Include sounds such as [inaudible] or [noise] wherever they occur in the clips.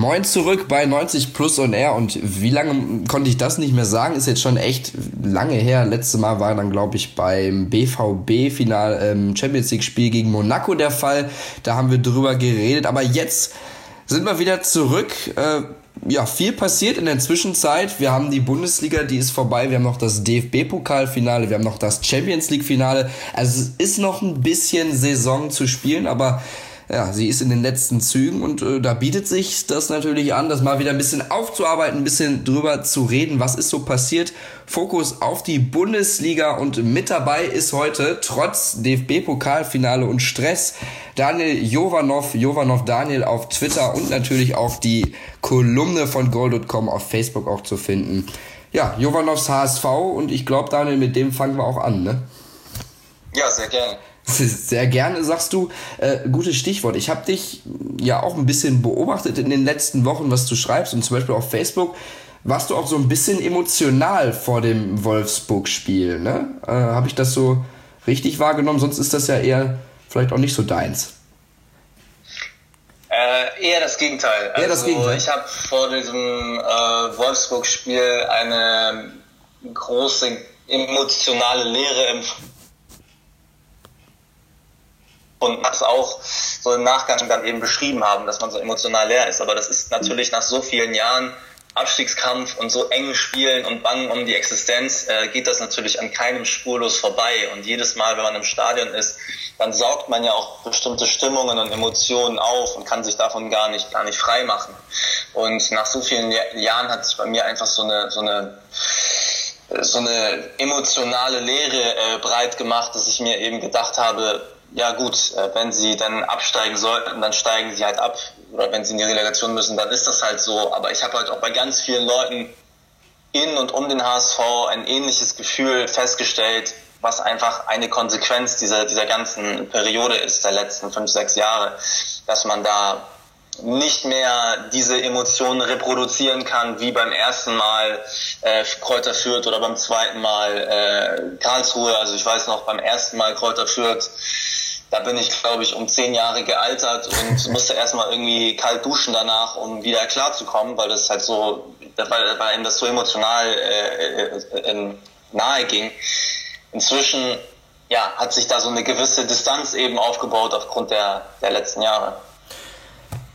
Moin zurück bei 90 Plus und R und wie lange konnte ich das nicht mehr sagen? Ist jetzt schon echt lange her. Letztes Mal war dann, glaube ich, beim BVB-Final ähm, Champions League-Spiel gegen Monaco der Fall. Da haben wir drüber geredet. Aber jetzt sind wir wieder zurück. Äh, ja, viel passiert in der Zwischenzeit. Wir haben die Bundesliga, die ist vorbei. Wir haben noch das DFB-Pokalfinale, wir haben noch das Champions League-Finale. Also es ist noch ein bisschen Saison zu spielen, aber ja, sie ist in den letzten Zügen und äh, da bietet sich das natürlich an, das mal wieder ein bisschen aufzuarbeiten, ein bisschen drüber zu reden, was ist so passiert. Fokus auf die Bundesliga und mit dabei ist heute, trotz DFB-Pokalfinale und Stress, Daniel Jovanov, Jovanov Daniel auf Twitter und natürlich auch die Kolumne von Gold.com auf Facebook auch zu finden. Ja, Jovanovs HSV und ich glaube, Daniel, mit dem fangen wir auch an, ne? Ja, sehr gerne. [laughs] Sehr gerne, sagst du. Äh, gutes Stichwort. Ich habe dich ja auch ein bisschen beobachtet in den letzten Wochen, was du schreibst und zum Beispiel auf Facebook warst du auch so ein bisschen emotional vor dem Wolfsburg-Spiel. Ne? Äh, habe ich das so richtig wahrgenommen? Sonst ist das ja eher vielleicht auch nicht so deins. Äh, eher das Gegenteil. Eher das also, Gegenteil. Ich habe vor diesem äh, Wolfsburg-Spiel eine große emotionale Leere empfunden und das auch so im Nachgang dann eben beschrieben haben, dass man so emotional leer ist. Aber das ist natürlich nach so vielen Jahren Abstiegskampf und so engen Spielen und Bangen um die Existenz äh, geht das natürlich an keinem spurlos vorbei. Und jedes Mal, wenn man im Stadion ist, dann saugt man ja auch bestimmte Stimmungen und Emotionen auf und kann sich davon gar nicht, gar nicht frei machen. Und nach so vielen Jahren hat sich bei mir einfach so eine, so eine so eine emotionale Leere äh, breit gemacht, dass ich mir eben gedacht habe, ja gut, äh, wenn sie dann absteigen sollten, dann steigen sie halt ab. Oder wenn sie in die Relegation müssen, dann ist das halt so. Aber ich habe halt auch bei ganz vielen Leuten in und um den HSV ein ähnliches Gefühl festgestellt, was einfach eine Konsequenz dieser, dieser ganzen Periode ist, der letzten fünf, sechs Jahre, dass man da nicht mehr diese Emotionen reproduzieren kann, wie beim ersten Mal äh, Kräuter Fürth oder beim zweiten Mal äh, Karlsruhe. Also ich weiß noch, beim ersten Mal Kräuter Fürth da bin ich, glaube ich, um zehn Jahre gealtert und [laughs] musste erstmal irgendwie kalt duschen danach, um wieder klarzukommen, weil das halt so, weil, weil ihm das so emotional äh, äh, nahe ging. Inzwischen ja, hat sich da so eine gewisse Distanz eben aufgebaut aufgrund der, der letzten Jahre.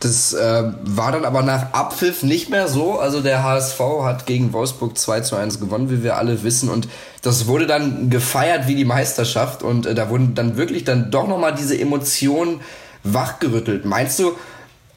Das äh, war dann aber nach Abpfiff nicht mehr so. Also der HSV hat gegen Wolfsburg 2 zu 1 gewonnen, wie wir alle wissen. Und das wurde dann gefeiert wie die Meisterschaft. Und äh, da wurden dann wirklich dann doch nochmal diese Emotionen wachgerüttelt. Meinst du,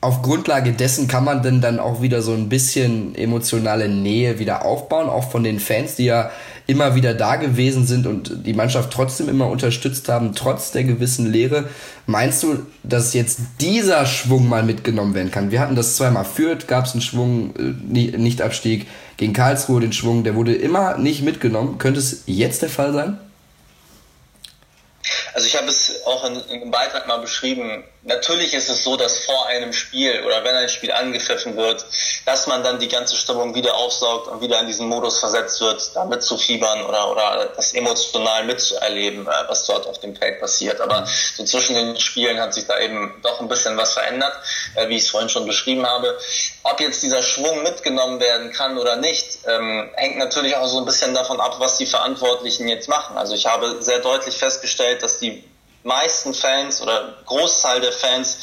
auf Grundlage dessen kann man denn dann auch wieder so ein bisschen emotionale Nähe wieder aufbauen, auch von den Fans, die ja immer wieder da gewesen sind und die Mannschaft trotzdem immer unterstützt haben, trotz der gewissen Lehre. Meinst du, dass jetzt dieser Schwung mal mitgenommen werden kann? Wir hatten das zweimal führt, gab es einen Schwung, äh, Nicht-Abstieg, gegen Karlsruhe den Schwung, der wurde immer nicht mitgenommen. Könnte es jetzt der Fall sein? Also ich habe es auch in, in einem Beitrag mal beschrieben. Natürlich ist es so, dass vor einem Spiel oder wenn ein Spiel angepfiffen wird, dass man dann die ganze Stimmung wieder aufsaugt und wieder in diesen Modus versetzt wird, da mitzufiebern oder, oder das emotional mitzuerleben, äh, was dort auf dem Feld passiert. Aber so zwischen den Spielen hat sich da eben doch ein bisschen was verändert, äh, wie ich es vorhin schon beschrieben habe. Ob jetzt dieser Schwung mitgenommen werden kann oder nicht, ähm, hängt natürlich auch so ein bisschen davon ab, was die Verantwortlichen jetzt machen. Also ich habe sehr deutlich festgestellt, dass die meisten Fans oder Großteil der Fans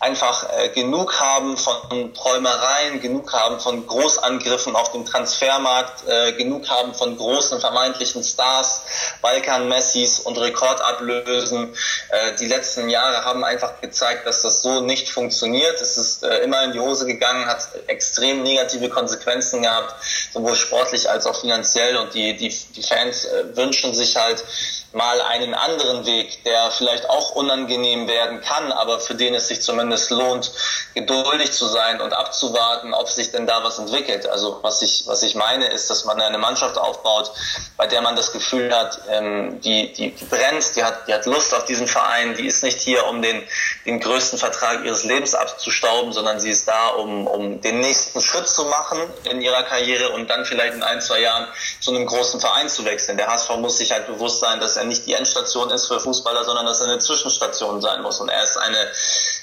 einfach äh, genug haben von Träumereien, genug haben von Großangriffen auf dem Transfermarkt, äh, genug haben von großen vermeintlichen Stars, Balkan-Messis und Rekordablösen. Äh, die letzten Jahre haben einfach gezeigt, dass das so nicht funktioniert. Es ist äh, immer in die Hose gegangen, hat extrem negative Konsequenzen gehabt, sowohl sportlich als auch finanziell. Und die, die, die Fans äh, wünschen sich halt mal einen anderen Weg, der vielleicht auch unangenehm werden kann, aber für den es sich zumindest lohnt, geduldig zu sein und abzuwarten, ob sich denn da was entwickelt. Also was ich, was ich meine, ist, dass man eine Mannschaft aufbaut, bei der man das Gefühl hat, ähm, die, die, die brennt, die hat, die hat Lust auf diesen Verein, die ist nicht hier, um den, den größten Vertrag ihres Lebens abzustauben, sondern sie ist da, um, um den nächsten Schritt zu machen in ihrer Karriere und dann vielleicht in ein, zwei Jahren zu einem großen Verein zu wechseln. Der HSV muss sich halt bewusst sein, dass er nicht die Endstation ist für Fußballer, sondern dass er eine Zwischenstation sein muss. Und er ist eine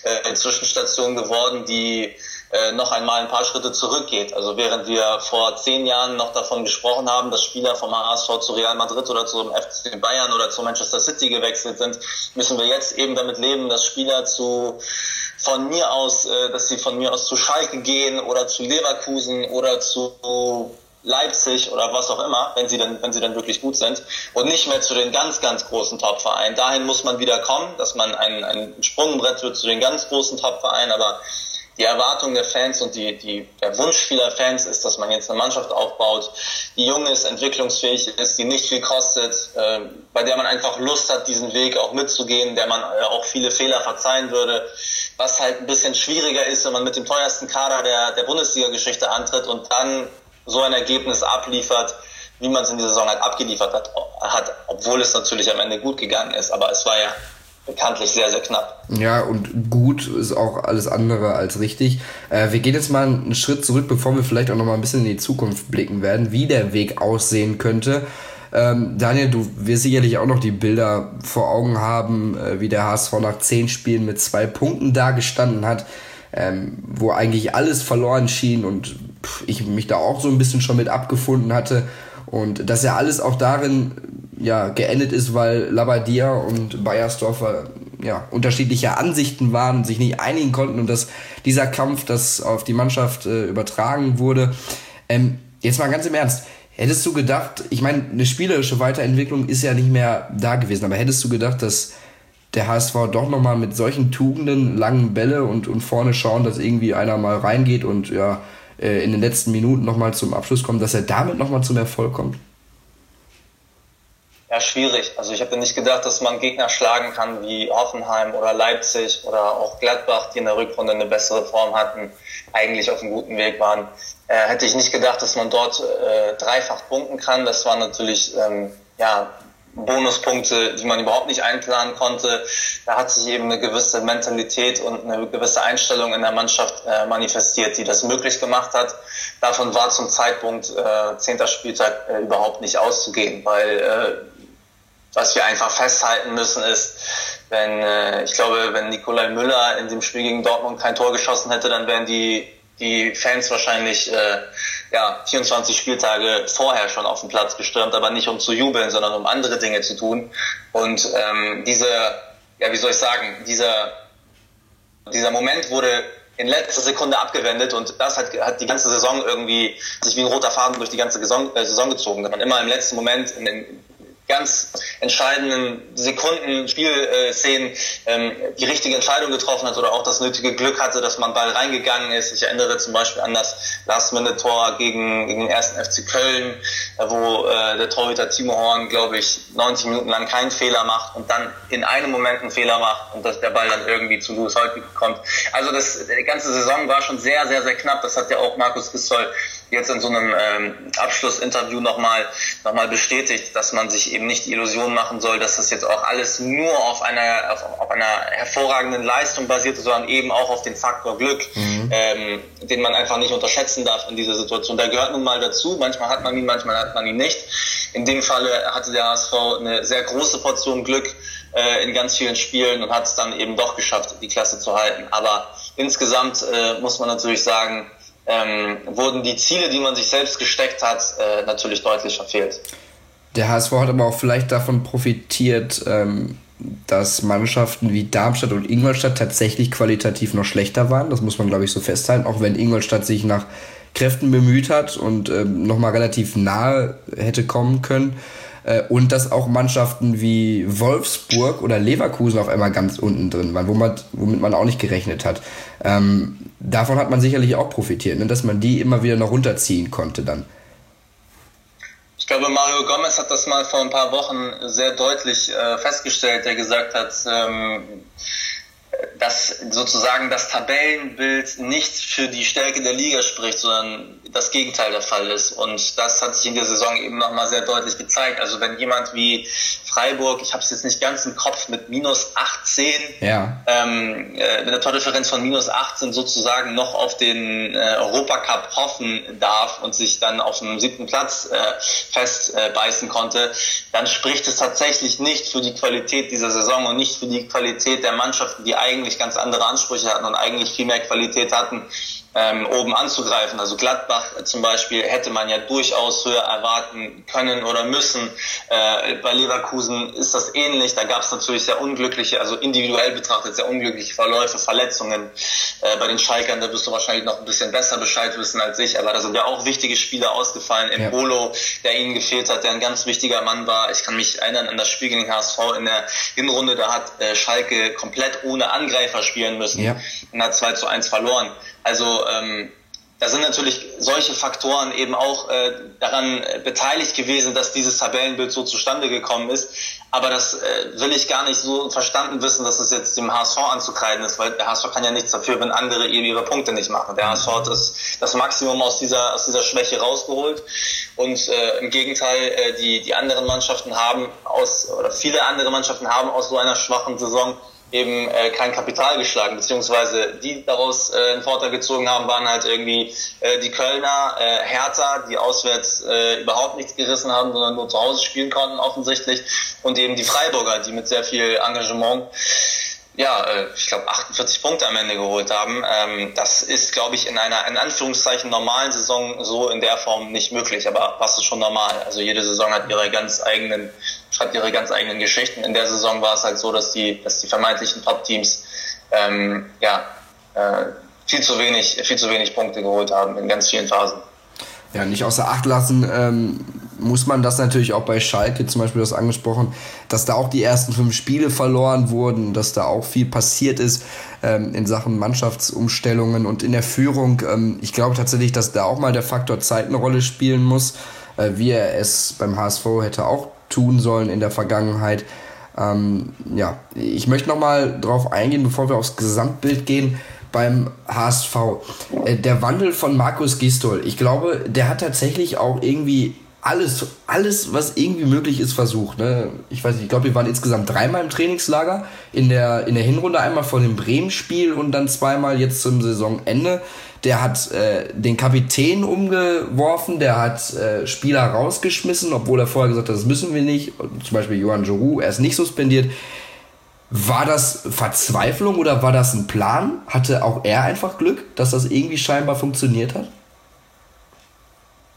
äh, Zwischenstation geworden, die äh, noch einmal ein paar Schritte zurückgeht. Also während wir vor zehn Jahren noch davon gesprochen haben, dass Spieler vom HSV zu Real Madrid oder zum FC Bayern oder zu Manchester City gewechselt sind, müssen wir jetzt eben damit leben, dass Spieler zu von mir aus, äh, dass sie von mir aus zu Schalke gehen oder zu Leverkusen oder zu Leipzig oder was auch immer, wenn sie dann, wenn sie dann wirklich gut sind und nicht mehr zu den ganz, ganz großen Top-Vereinen. Dahin muss man wieder kommen, dass man ein, ein Sprungbrett wird zu den ganz großen Top-Vereinen, aber die Erwartung der Fans und die, die, der Wunsch vieler Fans ist, dass man jetzt eine Mannschaft aufbaut, die jung ist, entwicklungsfähig ist, die nicht viel kostet, äh, bei der man einfach Lust hat, diesen Weg auch mitzugehen, der man äh, auch viele Fehler verzeihen würde, was halt ein bisschen schwieriger ist, wenn man mit dem teuersten Kader der, der Bundesliga-Geschichte antritt und dann so ein Ergebnis abliefert, wie man es in dieser Saison halt abgeliefert hat, hat, obwohl es natürlich am Ende gut gegangen ist. Aber es war ja bekanntlich sehr, sehr knapp. Ja, und gut ist auch alles andere als richtig. Äh, wir gehen jetzt mal einen Schritt zurück, bevor wir vielleicht auch noch mal ein bisschen in die Zukunft blicken werden, wie der Weg aussehen könnte. Ähm, Daniel, du wirst sicherlich auch noch die Bilder vor Augen haben, äh, wie der HSV nach zehn Spielen mit zwei Punkten dagestanden hat, ähm, wo eigentlich alles verloren schien und ich mich da auch so ein bisschen schon mit abgefunden hatte. Und dass ja alles auch darin ja, geendet ist, weil Labadia und Bayersdorfer ja, unterschiedliche Ansichten waren sich nicht einigen konnten und dass dieser Kampf das auf die Mannschaft äh, übertragen wurde. Ähm, jetzt mal ganz im Ernst, hättest du gedacht, ich meine, eine spielerische Weiterentwicklung ist ja nicht mehr da gewesen, aber hättest du gedacht, dass der HSV doch nochmal mit solchen Tugenden, langen Bälle und, und vorne schauen, dass irgendwie einer mal reingeht und ja, äh, in den letzten Minuten nochmal zum Abschluss kommt, dass er damit nochmal zum Erfolg kommt? Ja, schwierig. Also ich habe nicht gedacht, dass man Gegner schlagen kann wie Hoffenheim oder Leipzig oder auch Gladbach, die in der Rückrunde eine bessere Form hatten, eigentlich auf einem guten Weg waren. Äh, hätte ich nicht gedacht, dass man dort äh, dreifach punkten kann. Das war natürlich ähm, ja, Bonuspunkte, die man überhaupt nicht einplanen konnte. Da hat sich eben eine gewisse Mentalität und eine gewisse Einstellung in der Mannschaft äh, manifestiert, die das möglich gemacht hat. Davon war zum Zeitpunkt äh, 10. Spieltag äh, überhaupt nicht auszugehen, weil äh, was wir einfach festhalten müssen ist, wenn äh, ich glaube, wenn Nikolai Müller in dem Spiel gegen Dortmund kein Tor geschossen hätte, dann wären die die Fans wahrscheinlich äh, ja, 24 Spieltage vorher schon auf den Platz gestürmt, aber nicht um zu jubeln, sondern um andere Dinge zu tun. Und ähm, diese, ja, wie soll ich sagen, dieser, dieser Moment wurde in letzter Sekunde abgewendet und das hat, hat die ganze Saison irgendwie sich wie ein roter Faden durch die ganze Saison, äh, Saison gezogen, dass man immer im letzten Moment in den ganz entscheidenden Sekunden, Spielszenen ähm, die richtige Entscheidung getroffen hat oder auch das nötige Glück hatte, dass man Ball reingegangen ist. Ich erinnere zum Beispiel an das Last-Minute-Tor gegen, gegen den ersten FC Köln, äh, wo äh, der Torhüter Timo Horn, glaube ich, 90 Minuten lang keinen Fehler macht und dann in einem Moment einen Fehler macht und dass der Ball dann irgendwie zu Louis Holtby kommt. Also das, die ganze Saison war schon sehr, sehr, sehr knapp. Das hat ja auch Markus Gisdol jetzt in so einem ähm, Abschlussinterview nochmal noch mal bestätigt, dass man sich eben nicht die Illusion machen soll, dass das jetzt auch alles nur auf einer, auf, auf einer hervorragenden Leistung basiert, sondern eben auch auf den Faktor Glück, mhm. ähm, den man einfach nicht unterschätzen darf in dieser Situation. Der gehört nun mal dazu. Manchmal hat man ihn, manchmal hat man ihn nicht. In dem Falle hatte der HSV eine sehr große Portion Glück äh, in ganz vielen Spielen und hat es dann eben doch geschafft, die Klasse zu halten. Aber insgesamt äh, muss man natürlich sagen, ähm, wurden die Ziele, die man sich selbst gesteckt hat, äh, natürlich deutlich verfehlt. Der HSV hat aber auch vielleicht davon profitiert, ähm, dass Mannschaften wie Darmstadt und Ingolstadt tatsächlich qualitativ noch schlechter waren. Das muss man, glaube ich, so festhalten, auch wenn Ingolstadt sich nach Kräften bemüht hat und ähm, nochmal relativ nahe hätte kommen können. Äh, und dass auch Mannschaften wie Wolfsburg oder Leverkusen auf einmal ganz unten drin waren, wo man, womit man auch nicht gerechnet hat. Ähm, davon hat man sicherlich auch profitiert, ne? dass man die immer wieder noch runterziehen konnte dann. Ich glaube, Mario Gomez hat das mal vor ein paar Wochen sehr deutlich äh, festgestellt, der gesagt hat, ähm, dass sozusagen das Tabellenbild nicht für die Stärke der Liga spricht, sondern das Gegenteil der Fall ist. Und das hat sich in der Saison eben nochmal sehr deutlich gezeigt. Also wenn jemand wie Freiburg, ich habe es jetzt nicht ganz im Kopf, mit minus 18, ja. ähm, äh, mit einer Tordifferenz von minus 18 sozusagen noch auf den äh, Europacup hoffen darf und sich dann auf dem siebten Platz äh, festbeißen äh, konnte, dann spricht es tatsächlich nicht für die Qualität dieser Saison und nicht für die Qualität der Mannschaften, die eigentlich ganz andere Ansprüche hatten und eigentlich viel mehr Qualität hatten ähm, oben anzugreifen. Also Gladbach zum Beispiel hätte man ja durchaus höher erwarten können oder müssen. Äh, bei Leverkusen ist das ähnlich. Da gab es natürlich sehr unglückliche, also individuell betrachtet sehr unglückliche Verläufe, Verletzungen. Äh, bei den Schalkern, da wirst du wahrscheinlich noch ein bisschen besser Bescheid wissen als ich. Aber da sind ja auch wichtige Spieler ausgefallen. Im ja. Bolo, der ihnen gefehlt hat, der ein ganz wichtiger Mann war. Ich kann mich erinnern an das Spiel gegen den HSV in der Hinrunde. Da hat äh, Schalke komplett ohne Angreifer spielen müssen ja. und hat 2 zu 1 verloren. Also ähm, da sind natürlich solche Faktoren eben auch äh, daran beteiligt gewesen, dass dieses Tabellenbild so zustande gekommen ist. Aber das äh, will ich gar nicht so verstanden wissen, dass es jetzt dem HSV anzukreiden ist, weil der HSV kann ja nichts dafür, wenn andere eben ihre Punkte nicht machen. Der HSV hat das, das Maximum aus dieser, aus dieser Schwäche rausgeholt. Und äh, im Gegenteil, äh, die, die anderen Mannschaften haben aus, oder viele andere Mannschaften haben aus so einer schwachen Saison eben äh, kein Kapital geschlagen, beziehungsweise die daraus äh, einen Vorteil gezogen haben, waren halt irgendwie äh, die Kölner, äh, Hertha, die auswärts äh, überhaupt nichts gerissen haben, sondern nur zu Hause spielen konnten offensichtlich und eben die Freiburger, die mit sehr viel Engagement ja, äh, ich glaube 48 Punkte am Ende geholt haben. Ähm, das ist, glaube ich, in einer in Anführungszeichen normalen Saison so in der Form nicht möglich, aber was ist schon normal? Also jede Saison hat ihre ganz eigenen, hat ihre ganz eigenen Geschichten. In der Saison war es halt so, dass die, dass die vermeintlichen Top-Teams ähm, ja, äh, viel zu wenig, viel zu wenig Punkte geholt haben in ganz vielen Phasen. Ja, nicht außer Acht lassen ähm, muss man das natürlich auch bei Schalke, zum Beispiel das angesprochen, dass da auch die ersten fünf Spiele verloren wurden, dass da auch viel passiert ist ähm, in Sachen Mannschaftsumstellungen und in der Führung. Ähm, ich glaube tatsächlich, dass da auch mal der Faktor Zeit eine Rolle spielen muss, äh, wie er es beim HSV hätte auch tun sollen in der Vergangenheit. Ähm, ja, ich möchte noch mal drauf eingehen, bevor wir aufs Gesamtbild gehen beim HSV. Äh, der Wandel von Markus Gistol, ich glaube, der hat tatsächlich auch irgendwie alles, alles, was irgendwie möglich ist, versucht. Ne? Ich weiß nicht, ich glaube, wir waren insgesamt dreimal im Trainingslager. In der, in der Hinrunde einmal vor dem Bremen-Spiel und dann zweimal jetzt zum Saisonende. Der hat äh, den Kapitän umgeworfen, der hat äh, Spieler rausgeschmissen, obwohl er vorher gesagt hat, das müssen wir nicht. Zum Beispiel Johann Joru, er ist nicht suspendiert. War das Verzweiflung oder war das ein Plan? Hatte auch er einfach Glück, dass das irgendwie scheinbar funktioniert hat?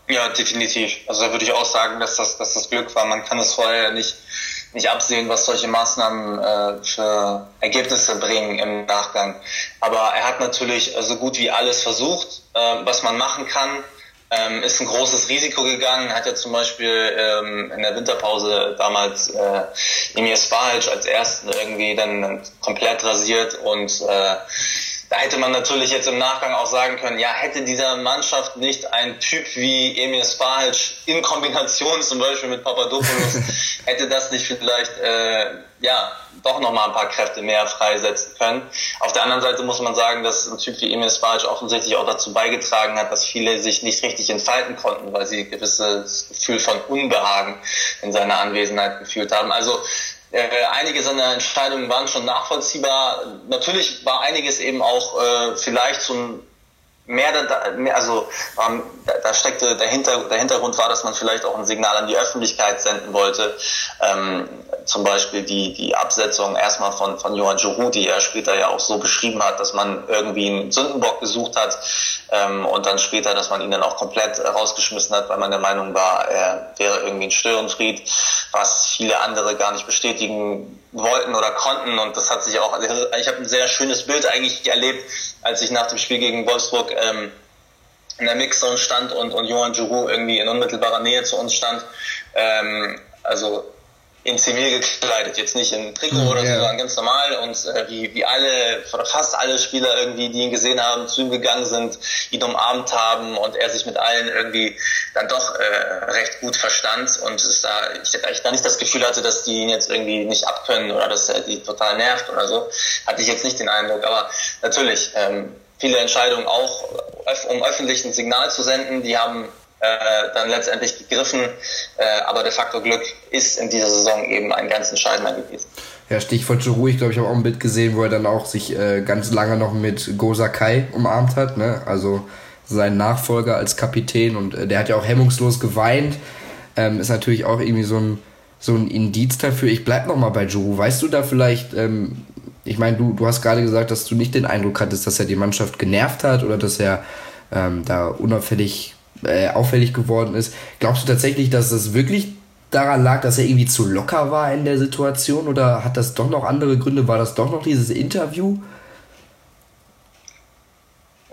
Ja, definitiv. Also da würde ich auch sagen, dass das, dass das Glück war. Man kann es vorher nicht, nicht absehen, was solche Maßnahmen äh, für Ergebnisse bringen im Nachgang. Aber er hat natürlich so gut wie alles versucht, äh, was man machen kann. Ähm, ist ein großes Risiko gegangen, hat ja zum Beispiel ähm, in der Winterpause damals äh, Emir Spahic als ersten irgendwie dann komplett rasiert und äh, da hätte man natürlich jetzt im Nachgang auch sagen können, ja, hätte dieser Mannschaft nicht ein Typ wie Emil Spahic in Kombination zum Beispiel mit Papadopoulos, [laughs] hätte das nicht vielleicht, äh, ja, doch nochmal ein paar Kräfte mehr freisetzen können. Auf der anderen Seite muss man sagen, dass ein Typ wie Emil Spahic offensichtlich auch dazu beigetragen hat, dass viele sich nicht richtig entfalten konnten, weil sie ein gewisses Gefühl von Unbehagen in seiner Anwesenheit gefühlt haben. Also einige seiner Entscheidungen waren schon nachvollziehbar. Natürlich war einiges eben auch äh, vielleicht so ein mehr, mehr also ähm, da, da steckte der, Hinter, der Hintergrund war, dass man vielleicht auch ein Signal an die Öffentlichkeit senden wollte. Ähm, zum Beispiel die, die Absetzung erstmal von, von Johann Giroud, die er später ja auch so beschrieben hat, dass man irgendwie einen Sündenbock gesucht hat ähm, und dann später, dass man ihn dann auch komplett rausgeschmissen hat, weil man der Meinung war, er wäre irgendwie ein Störenfried, was viele andere gar nicht bestätigen wollten oder konnten und das hat sich auch, ich habe ein sehr schönes Bild eigentlich erlebt, als ich nach dem Spiel gegen Wolfsburg ähm, in der Mixzone stand und, und Johann Giroud irgendwie in unmittelbarer Nähe zu uns stand. Ähm, also in Zivil gekleidet, jetzt nicht in Trikot mhm, oder so, sondern ganz normal. Und äh, wie, wie alle, fast alle Spieler irgendwie, die ihn gesehen haben, zu ihm gegangen sind, ihn umarmt haben und er sich mit allen irgendwie dann doch äh, recht gut verstand und es da, ich eigentlich gar nicht das Gefühl hatte, dass die ihn jetzt irgendwie nicht abkönnen oder dass er die total nervt oder so, hatte ich jetzt nicht den Eindruck, aber natürlich, ähm, viele Entscheidungen auch, um öffentlich ein Signal zu senden, die haben äh, dann letztendlich gegriffen. Äh, aber de facto Glück ist in dieser Saison eben ein ganz entscheidender gewesen. Ja, Stichwort Giroud, ich glaube, ich habe auch ein Bild gesehen, wo er dann auch sich äh, ganz lange noch mit Go Sakai umarmt hat, ne? also sein Nachfolger als Kapitän und äh, der hat ja auch hemmungslos geweint. Ähm, ist natürlich auch irgendwie so ein, so ein Indiz dafür. Ich bleib noch mal bei Giroud. Weißt du da vielleicht, ähm, ich meine, du, du hast gerade gesagt, dass du nicht den Eindruck hattest, dass er die Mannschaft genervt hat oder dass er ähm, da unauffällig äh, auffällig geworden ist. Glaubst du tatsächlich, dass das wirklich daran lag, dass er irgendwie zu locker war in der Situation oder hat das doch noch andere Gründe? War das doch noch dieses Interview?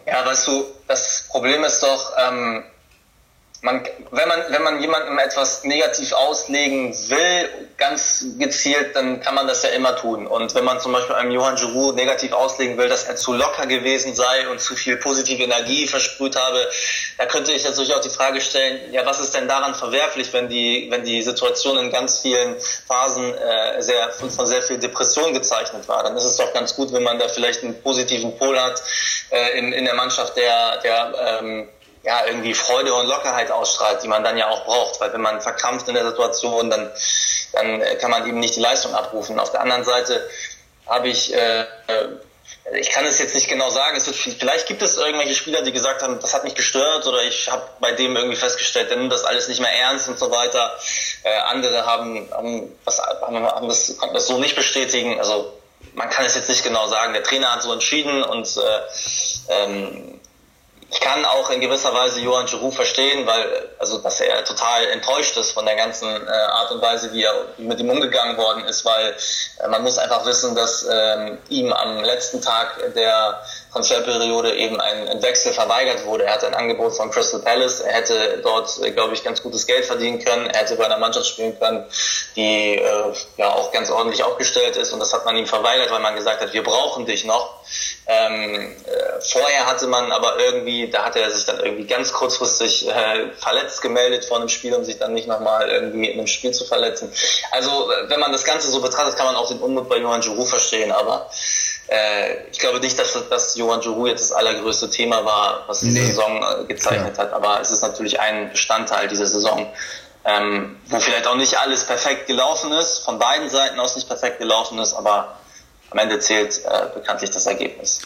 Ja, weißt du, das Problem ist doch, ähm, man, wenn man, wenn man jemandem etwas negativ auslegen will, ganz gezielt, dann kann man das ja immer tun. Und wenn man zum Beispiel einem Johann Giroud negativ auslegen will, dass er zu locker gewesen sei und zu viel positive Energie versprüht habe, da könnte ich natürlich auch die Frage stellen, ja, was ist denn daran verwerflich, wenn die, wenn die Situation in ganz vielen Phasen äh, sehr, von sehr viel Depression gezeichnet war? Dann ist es doch ganz gut, wenn man da vielleicht einen positiven Pol hat äh, in, in der Mannschaft, der, der ähm, ja, irgendwie Freude und Lockerheit ausstrahlt, die man dann ja auch braucht. Weil wenn man verkrampft in der Situation, dann, dann kann man eben nicht die Leistung abrufen. Auf der anderen Seite habe ich, äh, ich kann es jetzt nicht genau sagen, es wird, vielleicht gibt es irgendwelche Spieler, die gesagt haben, das hat mich gestört oder ich habe bei dem irgendwie festgestellt, der nimmt das alles nicht mehr ernst und so weiter. Äh, andere haben, haben, was, haben, haben das, konnten das so nicht bestätigen. Also man kann es jetzt nicht genau sagen. Der Trainer hat so entschieden und äh, ähm, ich kann auch in gewisser Weise Johann Giroud verstehen, weil also dass er total enttäuscht ist von der ganzen äh, Art und Weise, wie er mit ihm umgegangen worden ist, weil äh, man muss einfach wissen, dass ähm, ihm am letzten Tag der Transferperiode eben ein, ein, Wechsel verweigert wurde. Er hatte ein Angebot von Crystal Palace, er hätte dort, äh, glaube ich, ganz gutes Geld verdienen können, er hätte bei einer Mannschaft spielen können, die äh, ja auch ganz ordentlich aufgestellt ist und das hat man ihm verweigert, weil man gesagt hat, wir brauchen dich noch. Ähm, äh, vorher hatte man aber irgendwie, da hat er sich dann irgendwie ganz kurzfristig äh, verletzt gemeldet vor einem Spiel, um sich dann nicht nochmal irgendwie in einem Spiel zu verletzen. Also äh, wenn man das Ganze so betrachtet, kann man auch den Unmut bei Johann Giroud verstehen, aber äh, ich glaube nicht, dass, dass Johann Giroud jetzt das allergrößte Thema war, was die nee. Saison äh, gezeichnet ja. hat, aber es ist natürlich ein Bestandteil dieser Saison. Ähm, wo vielleicht auch nicht alles perfekt gelaufen ist, von beiden Seiten aus nicht perfekt gelaufen ist, aber am Ende zählt äh, bekanntlich das Ergebnis.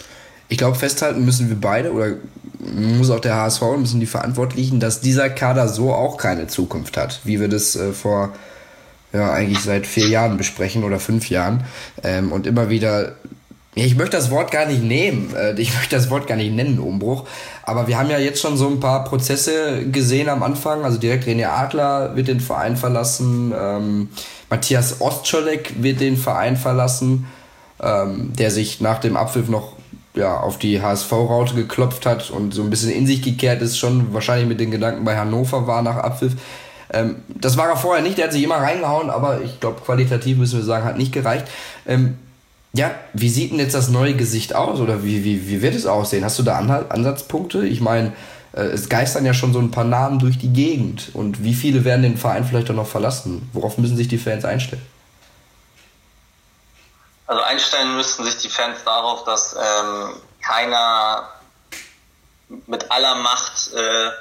Ich glaube, festhalten müssen wir beide oder muss auch der HSV, müssen die Verantwortlichen, dass dieser Kader so auch keine Zukunft hat, wie wir das äh, vor ja, eigentlich seit vier Jahren besprechen oder fünf Jahren ähm, und immer wieder ich möchte das Wort gar nicht nehmen, äh, ich möchte das Wort gar nicht nennen, Umbruch. Aber wir haben ja jetzt schon so ein paar Prozesse gesehen am Anfang. Also direkt René Adler wird den Verein verlassen, ähm, Matthias Ostscholek wird den Verein verlassen ähm, der sich nach dem Abpfiff noch ja, auf die HSV-Raute geklopft hat und so ein bisschen in sich gekehrt ist, schon wahrscheinlich mit den Gedanken bei Hannover war nach Abpfiff. Ähm, das war er vorher nicht, der hat sich immer reingehauen, aber ich glaube, qualitativ müssen wir sagen, hat nicht gereicht. Ähm, ja, wie sieht denn jetzt das neue Gesicht aus oder wie, wie, wie wird es aussehen? Hast du da Ansatzpunkte? Ich meine, äh, es geistern ja schon so ein paar Namen durch die Gegend und wie viele werden den Verein vielleicht auch noch verlassen? Worauf müssen sich die Fans einstellen? Also einstellen müssten sich die Fans darauf, dass ähm, keiner mit aller Macht äh,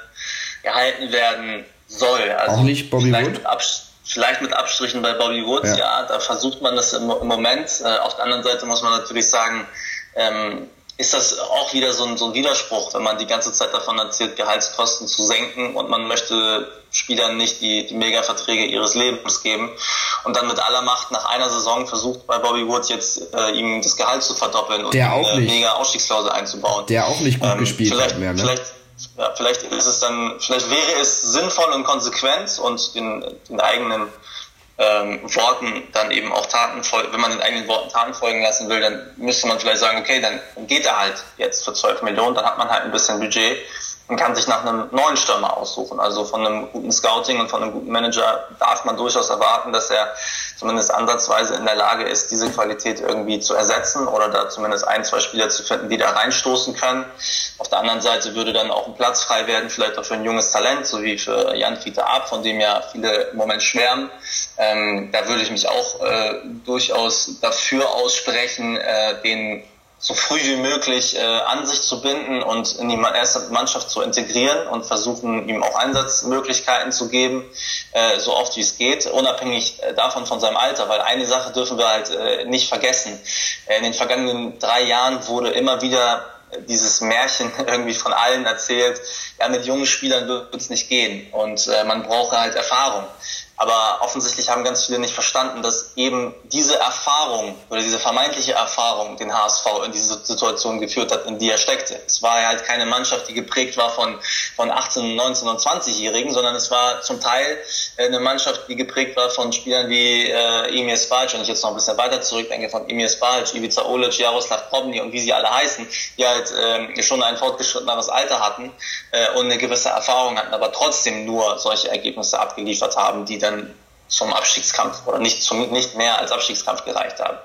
gehalten werden soll. Also Auch nicht Bobby vielleicht Wood? Mit vielleicht mit Abstrichen bei Bobby Woods, ja. ja, da versucht man das im, im Moment. Äh, auf der anderen Seite muss man natürlich sagen, ähm, ist das auch wieder so ein, so ein Widerspruch, wenn man die ganze Zeit davon erzählt, Gehaltskosten zu senken und man möchte Spielern nicht die, die Mega-Verträge ihres Lebens geben und dann mit aller Macht nach einer Saison versucht bei Bobby Wood jetzt äh, ihm das Gehalt zu verdoppeln und Der auch eine Mega-Ausstiegsklausel einzubauen. Der auch nicht gut ähm, gespielt hat mehr, ne? Vielleicht, ja, vielleicht ist es dann, vielleicht wäre es sinnvoll und konsequent und den, den eigenen ähm, Worten dann eben auch Taten folgen, wenn man den eigenen Worten Taten folgen lassen will, dann müsste man vielleicht sagen, okay, dann geht er halt jetzt für 12 Millionen, dann hat man halt ein bisschen Budget und kann sich nach einem neuen Stürmer aussuchen. Also von einem guten Scouting und von einem guten Manager darf man durchaus erwarten, dass er zumindest ansatzweise in der Lage ist, diese Qualität irgendwie zu ersetzen oder da zumindest ein, zwei Spieler zu finden, die da reinstoßen können. Auf der anderen Seite würde dann auch ein Platz frei werden, vielleicht auch für ein junges Talent, so wie für Jan Fiete Ab, von dem ja viele im Moment schwärmen. Ähm, da würde ich mich auch äh, durchaus dafür aussprechen, äh, den so früh wie möglich äh, an sich zu binden und in die erste Mannschaft zu integrieren und versuchen, ihm auch Einsatzmöglichkeiten zu geben, äh, so oft wie es geht, unabhängig äh, davon von seinem Alter. Weil eine Sache dürfen wir halt äh, nicht vergessen. In den vergangenen drei Jahren wurde immer wieder dieses Märchen [laughs] irgendwie von allen erzählt, ja, mit jungen Spielern wird es nicht gehen und äh, man braucht halt Erfahrung. Aber offensichtlich haben ganz viele nicht verstanden, dass eben diese Erfahrung oder diese vermeintliche Erfahrung den HSV in diese Situation geführt hat, in die er steckte. Es war halt keine Mannschaft, die geprägt war von, von 18, 19 und 20-Jährigen, sondern es war zum Teil äh, eine Mannschaft, die geprägt war von Spielern wie äh, Emir Spalc, wenn ich jetzt noch ein bisschen weiter zurückdenke, von Emir Spalc, Ivica Olic, Jaroslav Probny und wie sie alle heißen, die halt äh, schon ein fortgeschritteneres Alter hatten äh, und eine gewisse Erfahrung hatten, aber trotzdem nur solche Ergebnisse abgeliefert haben, die dann zum Abstiegskampf oder nicht, zum, nicht mehr als Abstiegskampf gereicht haben.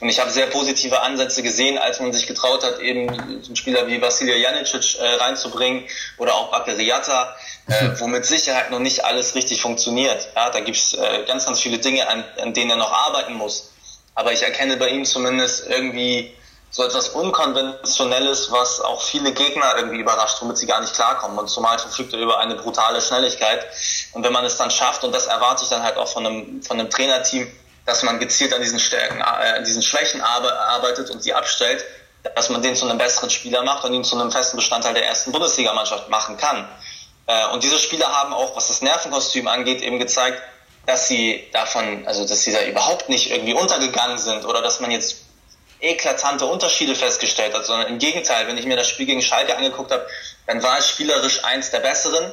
Und ich habe sehr positive Ansätze gesehen, als man sich getraut hat, eben einen Spieler wie Vasilija Janicic äh, reinzubringen oder auch Bakariata, äh, mhm. wo mit Sicherheit noch nicht alles richtig funktioniert. Ja, da gibt's äh, ganz, ganz viele Dinge, an, an denen er noch arbeiten muss. Aber ich erkenne bei ihm zumindest irgendwie so etwas Unkonventionelles, was auch viele Gegner irgendwie überrascht, womit sie gar nicht klarkommen. Und zumal verfügt er über eine brutale Schnelligkeit. Und wenn man es dann schafft, und das erwarte ich dann halt auch von einem, von einem Trainerteam, dass man gezielt an diesen Stärken, äh, an diesen Schwächen arbeitet und sie abstellt, dass man den zu einem besseren Spieler macht und ihn zu einem festen Bestandteil der ersten Bundesligamannschaft machen kann. Äh, und diese Spieler haben auch, was das Nervenkostüm angeht, eben gezeigt, dass sie davon, also dass sie da überhaupt nicht irgendwie untergegangen sind oder dass man jetzt eklatante Unterschiede festgestellt hat, sondern im Gegenteil, wenn ich mir das Spiel gegen Schalke angeguckt habe, dann war es spielerisch eins der besseren,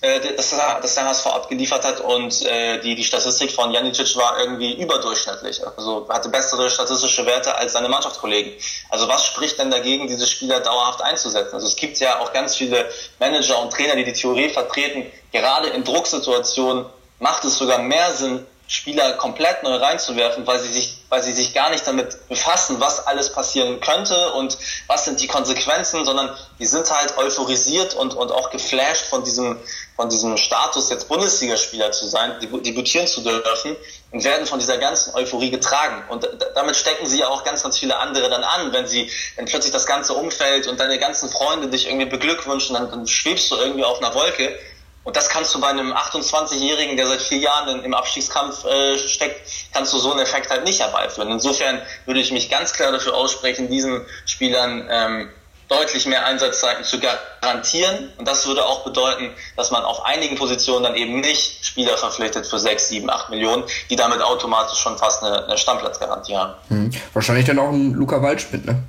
äh, das, das der HSV abgeliefert hat und äh, die, die Statistik von Janicic war irgendwie überdurchschnittlich, also hatte bessere statistische Werte als seine Mannschaftskollegen. Also was spricht denn dagegen, diese Spieler dauerhaft einzusetzen? Also es gibt ja auch ganz viele Manager und Trainer, die die Theorie vertreten, gerade in Drucksituationen macht es sogar mehr Sinn, Spieler komplett neu reinzuwerfen, weil sie sich, weil sie sich gar nicht damit befassen, was alles passieren könnte und was sind die Konsequenzen, sondern die sind halt euphorisiert und, und auch geflasht von diesem, von diesem Status, jetzt Bundesligaspieler zu sein, debütieren zu dürfen und werden von dieser ganzen Euphorie getragen. Und damit stecken sie ja auch ganz, ganz viele andere dann an, wenn sie, wenn plötzlich das ganze Umfeld und deine ganzen Freunde dich irgendwie beglückwünschen, dann, dann schwebst du irgendwie auf einer Wolke und das kannst du bei einem 28-Jährigen, der seit vier Jahren im Abstiegskampf äh, steckt, kannst du so einen Effekt halt nicht herbeiführen. Insofern würde ich mich ganz klar dafür aussprechen, diesen Spielern ähm, deutlich mehr Einsatzzeiten zu garantieren. Und das würde auch bedeuten, dass man auf einigen Positionen dann eben nicht Spieler verpflichtet für 6, 7, 8 Millionen, die damit automatisch schon fast eine, eine Stammplatzgarantie haben. Hm. Wahrscheinlich dann auch ein Luca Waldschmidt, ne?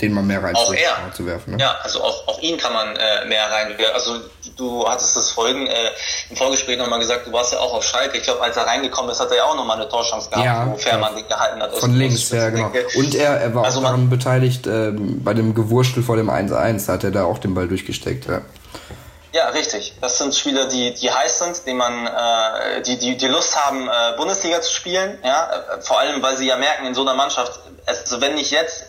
Den man mehr reinzuwerfen. Ne? Ja, also auch, auch ihn kann man äh, mehr rein. Also du hattest das Folgen äh, im Vorgespräch nochmal gesagt, du warst ja auch auf Schalke. Ich glaube, als er reingekommen ist, hat er ja auch nochmal eine Torchance gehabt, ja, wo Fährmann ja. den gehalten hat. Von links, ja genau. Und er, er war also auch daran beteiligt äh, bei dem Gewurstel vor dem 1-1, da hat er da auch den Ball durchgesteckt. Ja. Ja, richtig. Das sind Spieler, die, die heiß sind, die man, äh, die, die, die Lust haben, äh, Bundesliga zu spielen. Ja, äh, vor allem, weil sie ja merken, in so einer Mannschaft, also wenn nicht jetzt,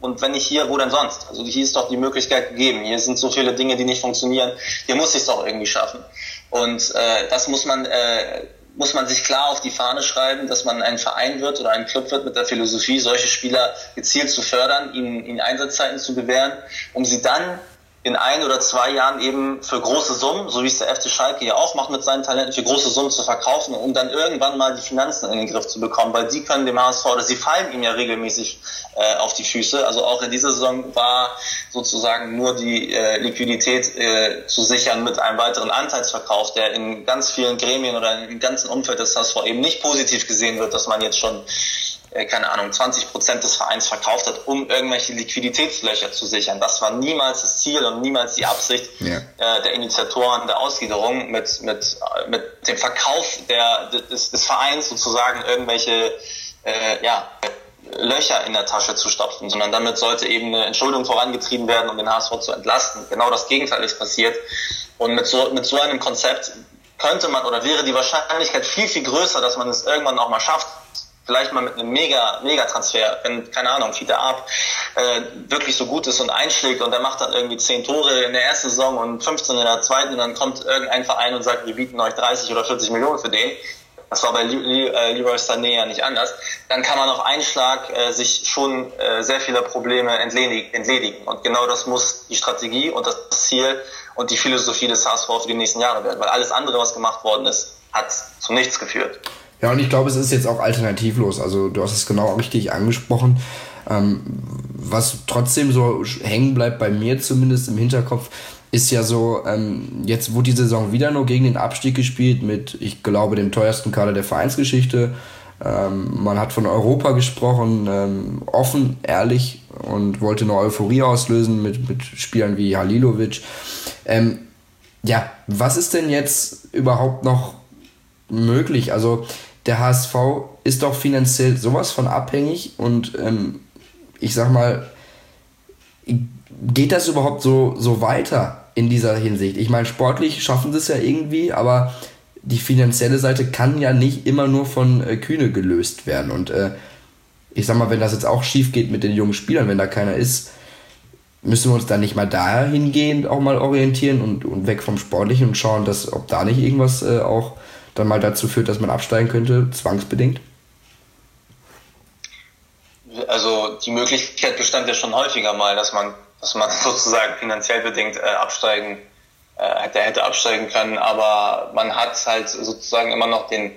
und wenn nicht hier, wo denn sonst? Also hier ist doch die Möglichkeit gegeben. Hier sind so viele Dinge, die nicht funktionieren. Hier muss ich es doch irgendwie schaffen. Und äh, das muss man äh, muss man sich klar auf die Fahne schreiben, dass man ein Verein wird oder ein Club wird mit der Philosophie, solche Spieler gezielt zu fördern, ihnen, ihnen Einsatzzeiten zu gewähren, um sie dann in ein oder zwei Jahren eben für große Summen, so wie es der FC Schalke ja auch macht mit seinen Talenten, für große Summen zu verkaufen, um dann irgendwann mal die Finanzen in den Griff zu bekommen, weil die können dem HSV, oder sie fallen ihm ja regelmäßig äh, auf die Füße. Also auch in dieser Saison war sozusagen nur die äh, Liquidität äh, zu sichern mit einem weiteren Anteilsverkauf, der in ganz vielen Gremien oder im ganzen Umfeld des HSV eben nicht positiv gesehen wird, dass man jetzt schon äh, keine Ahnung, 20 Prozent des Vereins verkauft hat, um irgendwelche Liquiditätslöcher zu sichern. Das war niemals das Ziel und niemals die Absicht ja. äh, der Initiatoren der Ausgliederung mit, mit, mit dem Verkauf der, des, des Vereins sozusagen irgendwelche äh, ja, Löcher in der Tasche zu stopfen, sondern damit sollte eben eine Entschuldung vorangetrieben werden, um den HSV zu entlasten. Genau das Gegenteil ist passiert. Und mit so, mit so einem Konzept könnte man oder wäre die Wahrscheinlichkeit viel, viel größer, dass man es irgendwann auch mal schafft, vielleicht mal mit einem mega, mega Transfer, wenn, keine Ahnung, Fiete Ab äh, wirklich so gut ist und einschlägt und der macht dann irgendwie 10 Tore in der ersten Saison und 15 in der zweiten und dann kommt irgendein Verein und sagt, wir bieten euch 30 oder 40 Millionen für den. Das war bei äh, Leroy Sané ja nicht anders. Dann kann man auf einen Schlag äh, sich schon äh, sehr vieler Probleme entledigen, entledigen. Und genau das muss die Strategie und das Ziel und die Philosophie des HSV für die nächsten Jahre werden. Weil alles andere, was gemacht worden ist, hat zu nichts geführt. Ja, und ich glaube, es ist jetzt auch alternativlos. Also du hast es genau richtig angesprochen. Ähm, was trotzdem so hängen bleibt bei mir zumindest im Hinterkopf, ist ja so, ähm, jetzt wurde die Saison wieder nur gegen den Abstieg gespielt mit, ich glaube, dem teuersten Kader der Vereinsgeschichte. Ähm, man hat von Europa gesprochen, ähm, offen, ehrlich und wollte eine Euphorie auslösen mit, mit Spielern wie Halilovic. Ähm, ja, was ist denn jetzt überhaupt noch möglich? Also der HSV ist doch finanziell sowas von abhängig und ähm, ich sag mal, geht das überhaupt so, so weiter in dieser Hinsicht? Ich meine, sportlich schaffen sie es ja irgendwie, aber die finanzielle Seite kann ja nicht immer nur von äh, Kühne gelöst werden. Und äh, ich sag mal, wenn das jetzt auch schief geht mit den jungen Spielern, wenn da keiner ist, müssen wir uns dann nicht mal dahingehend auch mal orientieren und, und weg vom Sportlichen und schauen, dass, ob da nicht irgendwas äh, auch dann mal dazu führt, dass man absteigen könnte, zwangsbedingt? Also die Möglichkeit bestand ja schon häufiger mal, dass man, dass man [laughs] sozusagen finanziell bedingt äh, absteigen äh, hätte, hätte absteigen können, aber man hat halt sozusagen immer noch den,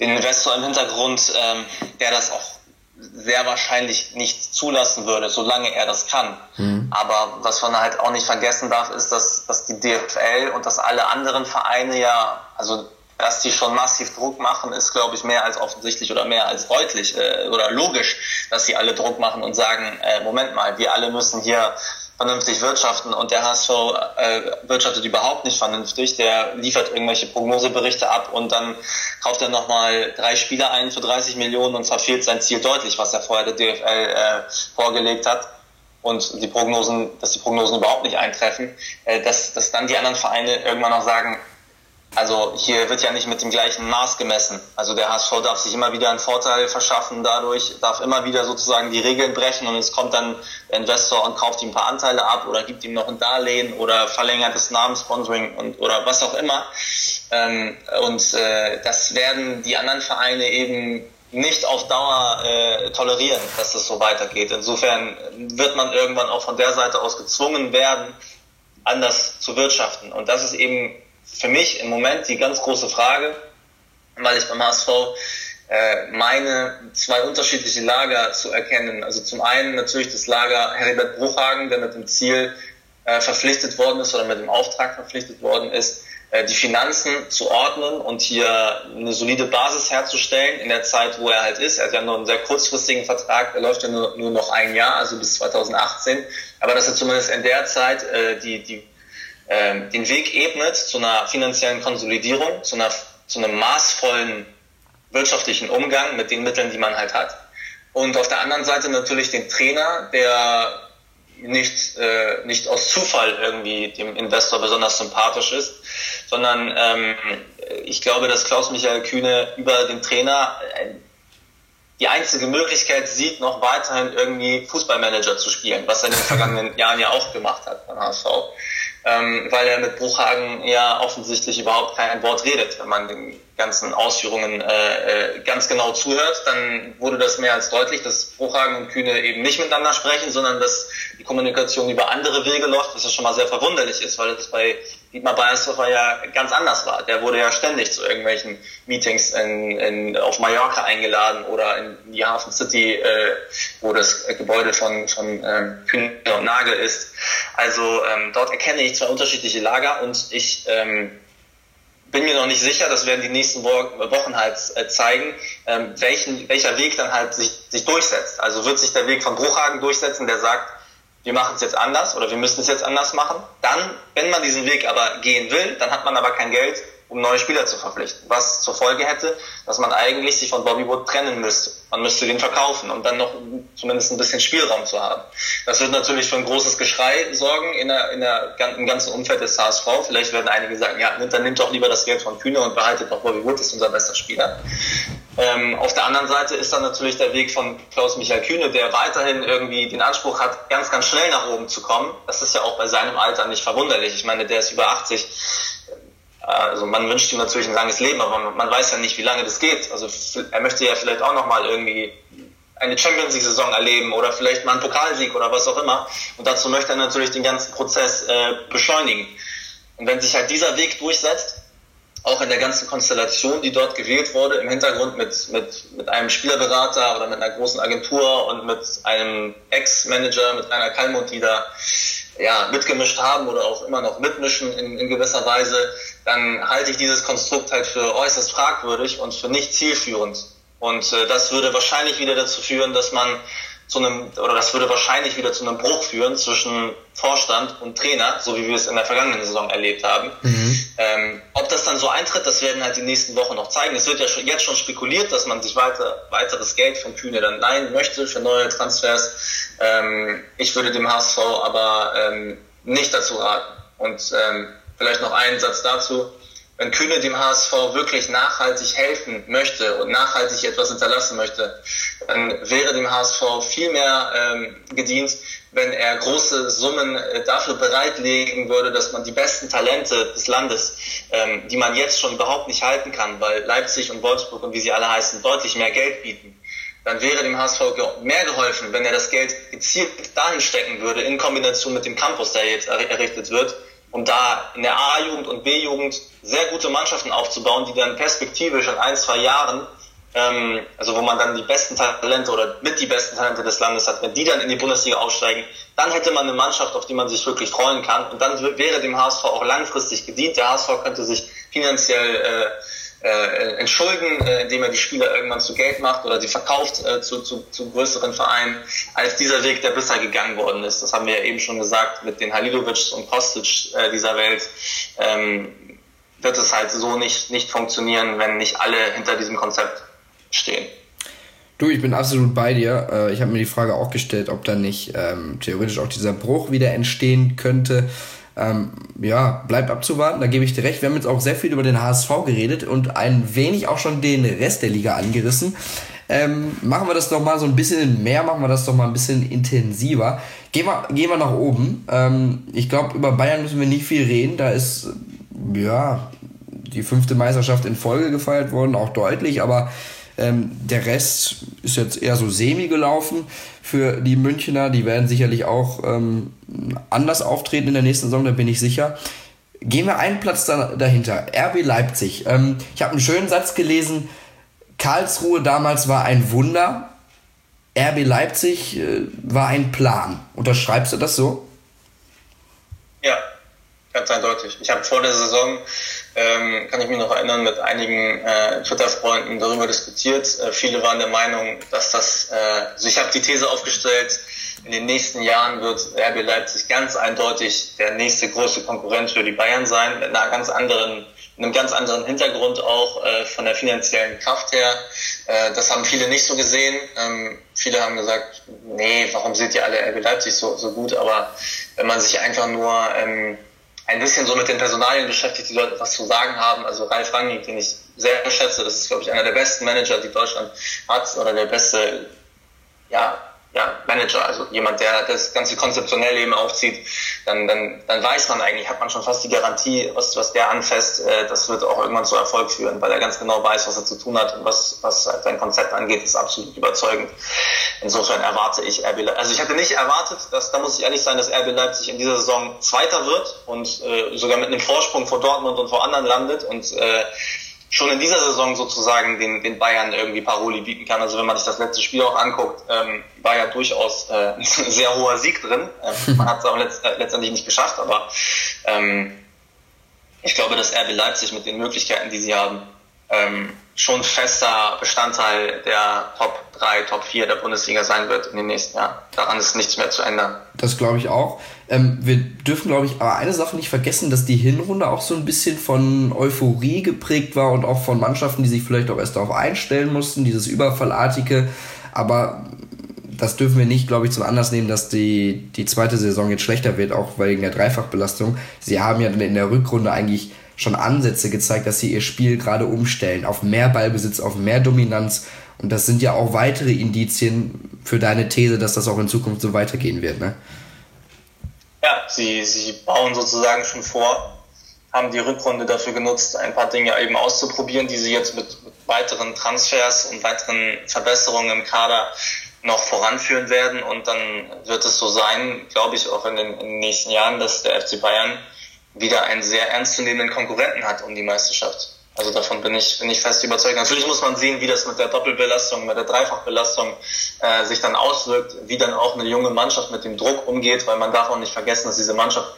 den Investor im Hintergrund, ähm, der das auch sehr wahrscheinlich nicht zulassen würde, solange er das kann. Mhm. Aber was man halt auch nicht vergessen darf, ist, dass, dass die DFL und dass alle anderen Vereine ja, also dass die schon massiv Druck machen, ist, glaube ich, mehr als offensichtlich oder mehr als deutlich äh, oder logisch, dass sie alle Druck machen und sagen, äh, Moment mal, wir alle müssen hier vernünftig wirtschaften und der HSV äh, wirtschaftet überhaupt nicht vernünftig. Der liefert irgendwelche Prognoseberichte ab und dann kauft er nochmal drei Spieler ein für 30 Millionen und verfehlt sein Ziel deutlich, was er vorher der DFL äh, vorgelegt hat und die Prognosen, dass die Prognosen überhaupt nicht eintreffen, äh, dass, dass dann die anderen Vereine irgendwann noch sagen, also hier wird ja nicht mit dem gleichen Maß gemessen. Also der HSV darf sich immer wieder einen Vorteil verschaffen dadurch, darf immer wieder sozusagen die Regeln brechen und es kommt dann der Investor und kauft ihm ein paar Anteile ab oder gibt ihm noch ein Darlehen oder verlängert das Namenssponsoring und oder was auch immer. Ähm, und äh, das werden die anderen Vereine eben nicht auf Dauer äh, tolerieren, dass es so weitergeht. Insofern wird man irgendwann auch von der Seite aus gezwungen werden, anders zu wirtschaften. Und das ist eben für mich im Moment die ganz große Frage, weil ich beim HSV äh, meine zwei unterschiedliche Lager zu erkennen. Also zum einen natürlich das Lager Heribert Bruchhagen, der mit dem Ziel äh, verpflichtet worden ist oder mit dem Auftrag verpflichtet worden ist, äh, die Finanzen zu ordnen und hier eine solide Basis herzustellen in der Zeit, wo er halt ist. Er hat ja nur einen sehr kurzfristigen Vertrag, der läuft ja nur, nur noch ein Jahr, also bis 2018. Aber dass er zumindest in der Zeit äh, die, die ähm, den Weg ebnet zu einer finanziellen Konsolidierung, zu, einer, zu einem maßvollen wirtschaftlichen Umgang mit den Mitteln, die man halt hat. Und auf der anderen Seite natürlich den Trainer, der nicht, äh, nicht aus Zufall irgendwie dem Investor besonders sympathisch ist, sondern ähm, ich glaube, dass Klaus-Michael Kühne über den Trainer äh, die einzige Möglichkeit sieht, noch weiterhin irgendwie Fußballmanager zu spielen, was er in den [laughs] vergangenen Jahren ja auch gemacht hat beim HSV ähm, weil er mit Bruchhagen ja offensichtlich überhaupt kein Wort redet. Wenn man den ganzen Ausführungen äh, äh, ganz genau zuhört, dann wurde das mehr als deutlich, dass Bruchhagen und Kühne eben nicht miteinander sprechen, sondern dass die Kommunikation über andere Wege läuft, was ja schon mal sehr verwunderlich ist, weil das bei Dietmar Beiersdorfer ja ganz anders war. Der wurde ja ständig zu irgendwelchen Meetings in, in, auf Mallorca eingeladen oder in die Hafen City, äh, wo das Gebäude von, von ähm, Kühne und Nagel ist. Also ähm, dort erkenne ich zwei unterschiedliche Lager und ich ähm, bin mir noch nicht sicher, das werden die nächsten Wochen halt äh, zeigen, ähm, welchen, welcher Weg dann halt sich, sich durchsetzt. Also wird sich der Weg von Bruchhagen durchsetzen, der sagt, wir machen es jetzt anders oder wir müssen es jetzt anders machen. Dann, wenn man diesen Weg aber gehen will, dann hat man aber kein Geld, um neue Spieler zu verpflichten. Was zur Folge hätte, dass man eigentlich sich von Bobby Wood trennen müsste. Man müsste den verkaufen, um dann noch zumindest ein bisschen Spielraum zu haben. Das wird natürlich für ein großes Geschrei sorgen in der, in der, im ganzen Umfeld des HSV. Vielleicht werden einige sagen, ja, dann nimmt doch lieber das Geld von Kühne und behaltet doch Bobby Wood, ist unser bester Spieler. Ähm, auf der anderen Seite ist dann natürlich der Weg von Klaus-Michael Kühne, der weiterhin irgendwie den Anspruch hat, ganz, ganz schnell nach oben zu kommen. Das ist ja auch bei seinem Alter nicht verwunderlich. Ich meine, der ist über 80 also man wünscht ihm natürlich ein langes Leben, aber man weiß ja nicht, wie lange das geht. Also er möchte ja vielleicht auch nochmal irgendwie eine Champions League-Saison erleben oder vielleicht mal einen Pokalsieg oder was auch immer. Und dazu möchte er natürlich den ganzen Prozess äh, beschleunigen. Und wenn sich halt dieser Weg durchsetzt, auch in der ganzen Konstellation, die dort gewählt wurde, im Hintergrund mit, mit, mit einem Spielerberater oder mit einer großen Agentur und mit einem Ex-Manager, mit einer Kalmut, die da ja, mitgemischt haben oder auch immer noch mitmischen in, in gewisser Weise, dann halte ich dieses Konstrukt halt für äußerst fragwürdig und für nicht zielführend. Und äh, das würde wahrscheinlich wieder dazu führen, dass man zu einem, oder das würde wahrscheinlich wieder zu einem Bruch führen zwischen Vorstand und Trainer, so wie wir es in der vergangenen Saison erlebt haben. Mhm. Ähm, ob das dann so eintritt, das werden halt die nächsten Wochen noch zeigen. Es wird ja schon, jetzt schon spekuliert, dass man sich weiter, weiteres Geld von Kühne dann leihen möchte für neue Transfers. Ähm, ich würde dem HSV aber ähm, nicht dazu raten. Und ähm, vielleicht noch einen Satz dazu wenn Kühne dem HSV wirklich nachhaltig helfen möchte und nachhaltig etwas hinterlassen möchte, dann wäre dem HSV viel mehr ähm, gedient, wenn er große Summen äh, dafür bereitlegen würde, dass man die besten Talente des Landes, ähm, die man jetzt schon überhaupt nicht halten kann, weil Leipzig und Wolfsburg und wie sie alle heißen, deutlich mehr Geld bieten, dann wäre dem HSV mehr geholfen, wenn er das Geld gezielt dahin stecken würde, in Kombination mit dem Campus, der jetzt errichtet wird, um da in der A-Jugend und B-Jugend sehr gute Mannschaften aufzubauen, die dann perspektivisch in ein, zwei Jahren, ähm, also wo man dann die besten Talente oder mit die besten Talente des Landes hat, wenn die dann in die Bundesliga aufsteigen, dann hätte man eine Mannschaft, auf die man sich wirklich freuen kann und dann wäre dem HSV auch langfristig gedient. Der HSV könnte sich finanziell äh, äh, entschulden, äh, indem er die Spieler irgendwann zu Geld macht oder sie verkauft äh, zu, zu, zu größeren Vereinen, als dieser Weg, der bisher gegangen worden ist. Das haben wir ja eben schon gesagt mit den Halilovic und Kostic äh, dieser Welt. Ähm, wird es halt so nicht, nicht funktionieren, wenn nicht alle hinter diesem Konzept stehen. Du, ich bin absolut bei dir. Äh, ich habe mir die Frage auch gestellt, ob da nicht ähm, theoretisch auch dieser Bruch wieder entstehen könnte. Ähm, ja, bleibt abzuwarten, da gebe ich dir recht. Wir haben jetzt auch sehr viel über den HSV geredet und ein wenig auch schon den Rest der Liga angerissen. Ähm, machen wir das doch mal so ein bisschen mehr, machen wir das doch mal ein bisschen intensiver. Gehen wir, gehen wir nach oben. Ähm, ich glaube, über Bayern müssen wir nicht viel reden. Da ist, ja, die fünfte Meisterschaft in Folge gefeiert worden, auch deutlich, aber ähm, der Rest ist jetzt eher so semi gelaufen für die Münchner. Die werden sicherlich auch ähm, anders auftreten in der nächsten Saison, da bin ich sicher. Gehen wir einen Platz da, dahinter. RB Leipzig. Ähm, ich habe einen schönen Satz gelesen. Karlsruhe damals war ein Wunder. RB Leipzig äh, war ein Plan. Unterschreibst du das so? Ja, ganz eindeutig. Ich habe vor der Saison ähm, kann ich mich noch erinnern, mit einigen äh, Twitter-Freunden darüber diskutiert. Äh, viele waren der Meinung, dass das, äh, also ich habe die These aufgestellt, in den nächsten Jahren wird RB Leipzig ganz eindeutig der nächste große Konkurrent für die Bayern sein, mit einer ganz anderen einem ganz anderen Hintergrund auch äh, von der finanziellen Kraft her. Äh, das haben viele nicht so gesehen. Ähm, viele haben gesagt, nee, warum seht ihr alle RB Leipzig so, so gut? Aber wenn man sich einfach nur ähm, ein bisschen so mit den Personalien beschäftigt, die Leute was zu sagen haben. Also Ralf Rangnick, den ich sehr schätze, das ist, glaube ich, einer der besten Manager, die Deutschland hat, oder der beste, ja, ja, Manager, also jemand, der das ganze konzeptionell eben aufzieht, dann, dann, dann weiß man eigentlich, hat man schon fast die Garantie, was, was der anfasst, äh, das wird auch irgendwann zu Erfolg führen, weil er ganz genau weiß, was er zu tun hat und was, was sein Konzept angeht, ist absolut überzeugend. Insofern erwarte ich RB Leipzig. Also ich hätte nicht erwartet, dass, da muss ich ehrlich sein, dass RB Leipzig in dieser Saison Zweiter wird und äh, sogar mit einem Vorsprung vor Dortmund und vor anderen landet und äh, schon in dieser Saison sozusagen den, den Bayern irgendwie Paroli bieten kann. Also wenn man sich das letzte Spiel auch anguckt, ähm, war ja durchaus äh, [laughs] ein sehr hoher Sieg drin. Ähm, man hat es aber letzt, äh, letztendlich nicht geschafft, aber ähm, ich glaube, dass RB Leipzig mit den Möglichkeiten, die sie haben, ähm, schon fester Bestandteil der Top 3, Top 4 der Bundesliga sein wird in den nächsten Jahren. Daran ist nichts mehr zu ändern. Das glaube ich auch. Ähm, wir dürfen, glaube ich, aber eine Sache nicht vergessen, dass die Hinrunde auch so ein bisschen von Euphorie geprägt war und auch von Mannschaften, die sich vielleicht auch erst darauf einstellen mussten, dieses Überfallartige. Aber das dürfen wir nicht, glaube ich, zum Anlass nehmen, dass die, die zweite Saison jetzt schlechter wird, auch wegen der Dreifachbelastung. Sie haben ja in der Rückrunde eigentlich schon Ansätze gezeigt, dass sie ihr Spiel gerade umstellen auf mehr Ballbesitz, auf mehr Dominanz. Und das sind ja auch weitere Indizien für deine These, dass das auch in Zukunft so weitergehen wird, ne? Ja, sie, sie bauen sozusagen schon vor, haben die Rückrunde dafür genutzt, ein paar Dinge eben auszuprobieren, die sie jetzt mit, mit weiteren Transfers und weiteren Verbesserungen im Kader noch voranführen werden. Und dann wird es so sein, glaube ich, auch in den, in den nächsten Jahren, dass der FC Bayern wieder einen sehr ernstzunehmenden Konkurrenten hat um die Meisterschaft. Also davon bin ich, bin ich fest überzeugt. Natürlich muss man sehen, wie das mit der Doppelbelastung, mit der Dreifachbelastung äh, sich dann auswirkt, wie dann auch eine junge Mannschaft mit dem Druck umgeht, weil man darf auch nicht vergessen, dass diese Mannschaft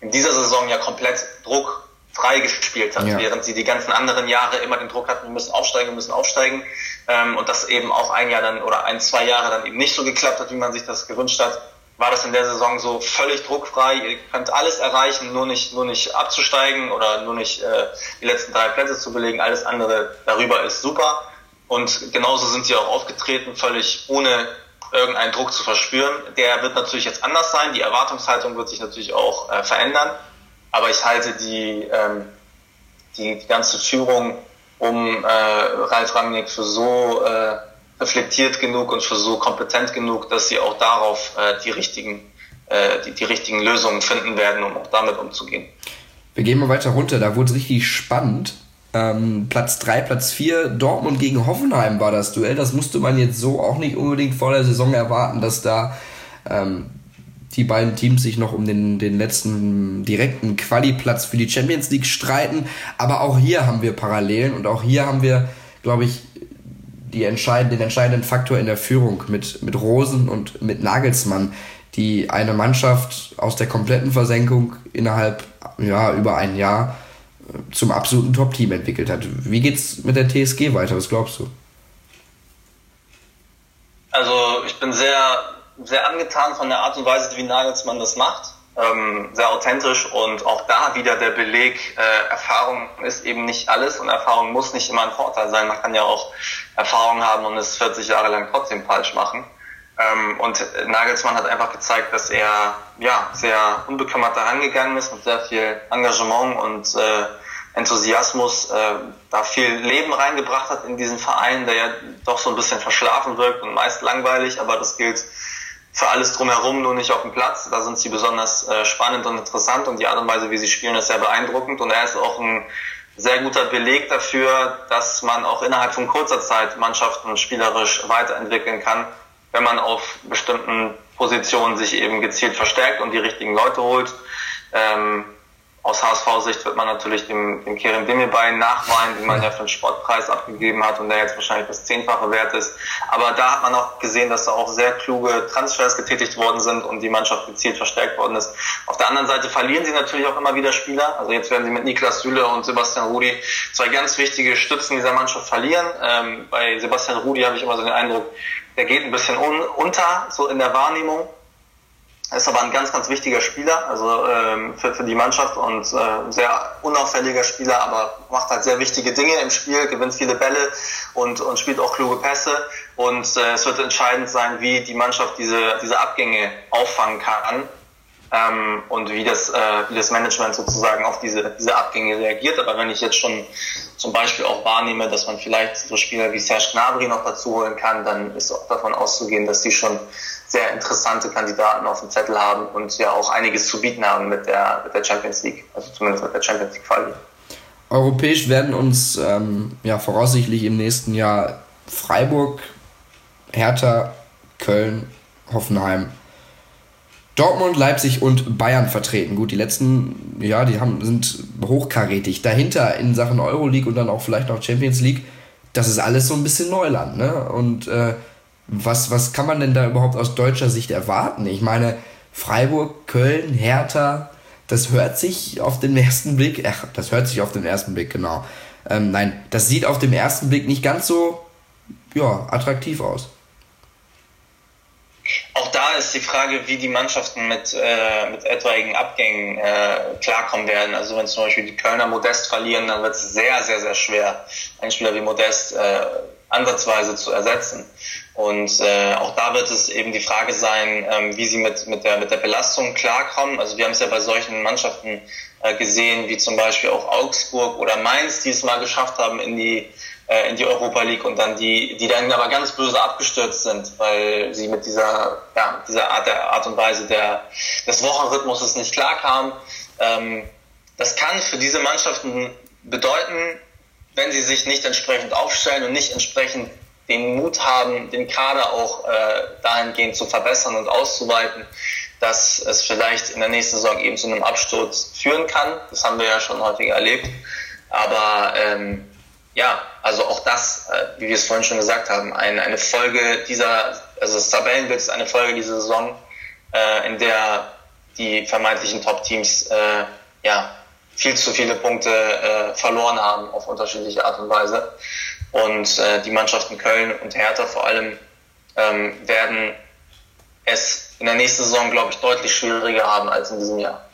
in dieser Saison ja komplett druckfrei gespielt hat, ja. während sie die ganzen anderen Jahre immer den Druck hatten, wir müssen aufsteigen, wir müssen aufsteigen. Ähm, und das eben auch ein Jahr dann oder ein, zwei Jahre dann eben nicht so geklappt hat, wie man sich das gewünscht hat war das in der Saison so völlig druckfrei. Ihr könnt alles erreichen, nur nicht, nur nicht abzusteigen oder nur nicht äh, die letzten drei Plätze zu belegen. Alles andere darüber ist super. Und genauso sind sie auch aufgetreten, völlig ohne irgendeinen Druck zu verspüren. Der wird natürlich jetzt anders sein. Die Erwartungshaltung wird sich natürlich auch äh, verändern. Aber ich halte die, ähm, die, die ganze Führung um äh, Ralf Rangnick für so äh, reflektiert genug und so kompetent genug, dass sie auch darauf äh, die richtigen äh, die, die richtigen Lösungen finden werden, um auch damit umzugehen. Wir gehen mal weiter runter, da wurde es richtig spannend. Ähm, Platz 3, Platz 4, Dortmund gegen Hoffenheim war das Duell. Das musste man jetzt so auch nicht unbedingt vor der Saison erwarten, dass da ähm, die beiden Teams sich noch um den, den letzten direkten Quali-Platz für die Champions League streiten. Aber auch hier haben wir Parallelen und auch hier haben wir, glaube ich, die entscheid den entscheidenden Faktor in der Führung mit, mit Rosen und mit Nagelsmann, die eine Mannschaft aus der kompletten Versenkung innerhalb ja, über ein Jahr äh, zum absoluten Top-Team entwickelt hat. Wie geht's mit der TSG weiter? Was glaubst du? Also ich bin sehr, sehr angetan von der Art und Weise, wie Nagelsmann das macht ähm, sehr authentisch und auch da wieder der Beleg, äh, Erfahrung ist eben nicht alles und Erfahrung muss nicht immer ein Vorteil sein. Man kann ja auch Erfahrung haben und es 40 Jahre lang trotzdem falsch machen. Ähm, und Nagelsmann hat einfach gezeigt, dass er ja sehr unbekümmert herangegangen ist mit sehr viel Engagement und äh, Enthusiasmus, äh, da viel Leben reingebracht hat in diesen Verein, der ja doch so ein bisschen verschlafen wirkt und meist langweilig, aber das gilt für alles drumherum, nur nicht auf dem Platz. Da sind sie besonders äh, spannend und interessant und die Art und Weise, wie sie spielen, ist sehr beeindruckend und er ist auch ein sehr guter Beleg dafür, dass man auch innerhalb von kurzer Zeit Mannschaften spielerisch weiterentwickeln kann, wenn man auf bestimmten Positionen sich eben gezielt verstärkt und die richtigen Leute holt. Ähm, aus HSV-Sicht wird man natürlich dem, dem Kerem Demirbay nachweinen, den man ja für den Sportpreis abgegeben hat und der jetzt wahrscheinlich das zehnfache wert ist. Aber da hat man auch gesehen, dass da auch sehr kluge Transfers getätigt worden sind und die Mannschaft gezielt verstärkt worden ist. Auf der anderen Seite verlieren sie natürlich auch immer wieder Spieler. Also jetzt werden sie mit Niklas Süle und Sebastian Rudi zwei ganz wichtige Stützen dieser Mannschaft verlieren. Ähm, bei Sebastian Rudi habe ich immer so den Eindruck, der geht ein bisschen un unter, so in der Wahrnehmung. Ist aber ein ganz, ganz wichtiger Spieler, also ähm, für, für die Mannschaft und äh, sehr unauffälliger Spieler, aber macht halt sehr wichtige Dinge im Spiel, gewinnt viele Bälle und, und spielt auch kluge Pässe. Und äh, es wird entscheidend sein, wie die Mannschaft diese, diese Abgänge auffangen kann ähm, und wie das, äh, wie das Management sozusagen auf diese, diese Abgänge reagiert. Aber wenn ich jetzt schon zum Beispiel auch wahrnehme, dass man vielleicht so Spieler wie Serge Gnabry noch dazu holen kann, dann ist auch davon auszugehen, dass die schon sehr interessante Kandidaten auf dem Zettel haben und ja auch einiges zu bieten haben mit der, mit der Champions League, also zumindest mit der Champions League Quali. Europäisch werden uns ähm, ja voraussichtlich im nächsten Jahr Freiburg, Hertha, Köln, Hoffenheim, Dortmund, Leipzig und Bayern vertreten. Gut, die letzten, ja, die haben, sind hochkarätig. Dahinter in Sachen Euroleague und dann auch vielleicht noch Champions League, das ist alles so ein bisschen Neuland, ne? Und äh, was, was kann man denn da überhaupt aus deutscher Sicht erwarten? Ich meine, Freiburg, Köln, Hertha, das hört sich auf den ersten Blick, ach, das hört sich auf den ersten Blick, genau. Ähm, nein, das sieht auf den ersten Blick nicht ganz so, ja, attraktiv aus. Auch da ist die Frage, wie die Mannschaften mit, äh, mit etwaigen Abgängen äh, klarkommen werden. Also wenn zum Beispiel die Kölner Modest verlieren, dann wird es sehr, sehr, sehr schwer, einen Spieler wie Modest äh, ansatzweise zu ersetzen. Und äh, auch da wird es eben die Frage sein, ähm, wie sie mit, mit, der, mit der Belastung klarkommen. Also wir haben es ja bei solchen Mannschaften äh, gesehen, wie zum Beispiel auch Augsburg oder Mainz, die es mal geschafft haben in die, äh, in die Europa League und dann die, die dann aber ganz böse abgestürzt sind, weil sie mit dieser, ja, dieser Art, der Art und Weise der, des Wochenrhythmuses nicht klarkamen. Ähm, das kann für diese Mannschaften bedeuten, wenn sie sich nicht entsprechend aufstellen und nicht entsprechend den Mut haben, den Kader auch äh, dahingehend zu verbessern und auszuweiten, dass es vielleicht in der nächsten Saison eben zu einem Absturz führen kann. Das haben wir ja schon häufig erlebt. Aber ähm, ja, also auch das, äh, wie wir es vorhin schon gesagt haben, ein, eine Folge dieser, also das Tabellenbild ist eine Folge dieser Saison, äh, in der die vermeintlichen Top-Teams äh, ja, viel zu viele Punkte äh, verloren haben auf unterschiedliche Art und Weise. Und äh, die Mannschaften Köln und Hertha vor allem ähm, werden es in der nächsten Saison, glaube ich, deutlich schwieriger haben als in diesem Jahr.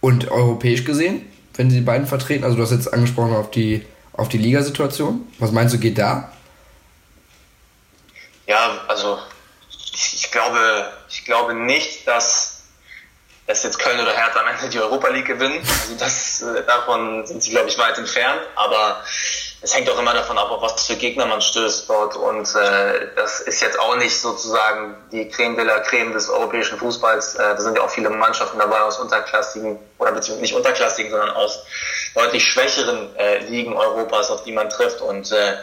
Und europäisch gesehen, wenn Sie die beiden vertreten, also du hast jetzt angesprochen auf die, auf die Ligasituation, was meinst du, geht da? Ja, also ich, ich glaube, ich glaube nicht, dass dass jetzt Köln oder Hertha am Ende die Europa League gewinnen. Also das, äh, davon sind sie, glaube ich, weit entfernt. Aber es hängt auch immer davon ab, auf was für Gegner man stößt dort. Und äh, das ist jetzt auch nicht sozusagen die Creme de la Creme des europäischen Fußballs. Äh, da sind ja auch viele Mannschaften dabei aus unterklassigen, oder beziehungsweise nicht unterklassigen, sondern aus deutlich schwächeren äh, Ligen Europas, auf die man trifft. Und äh,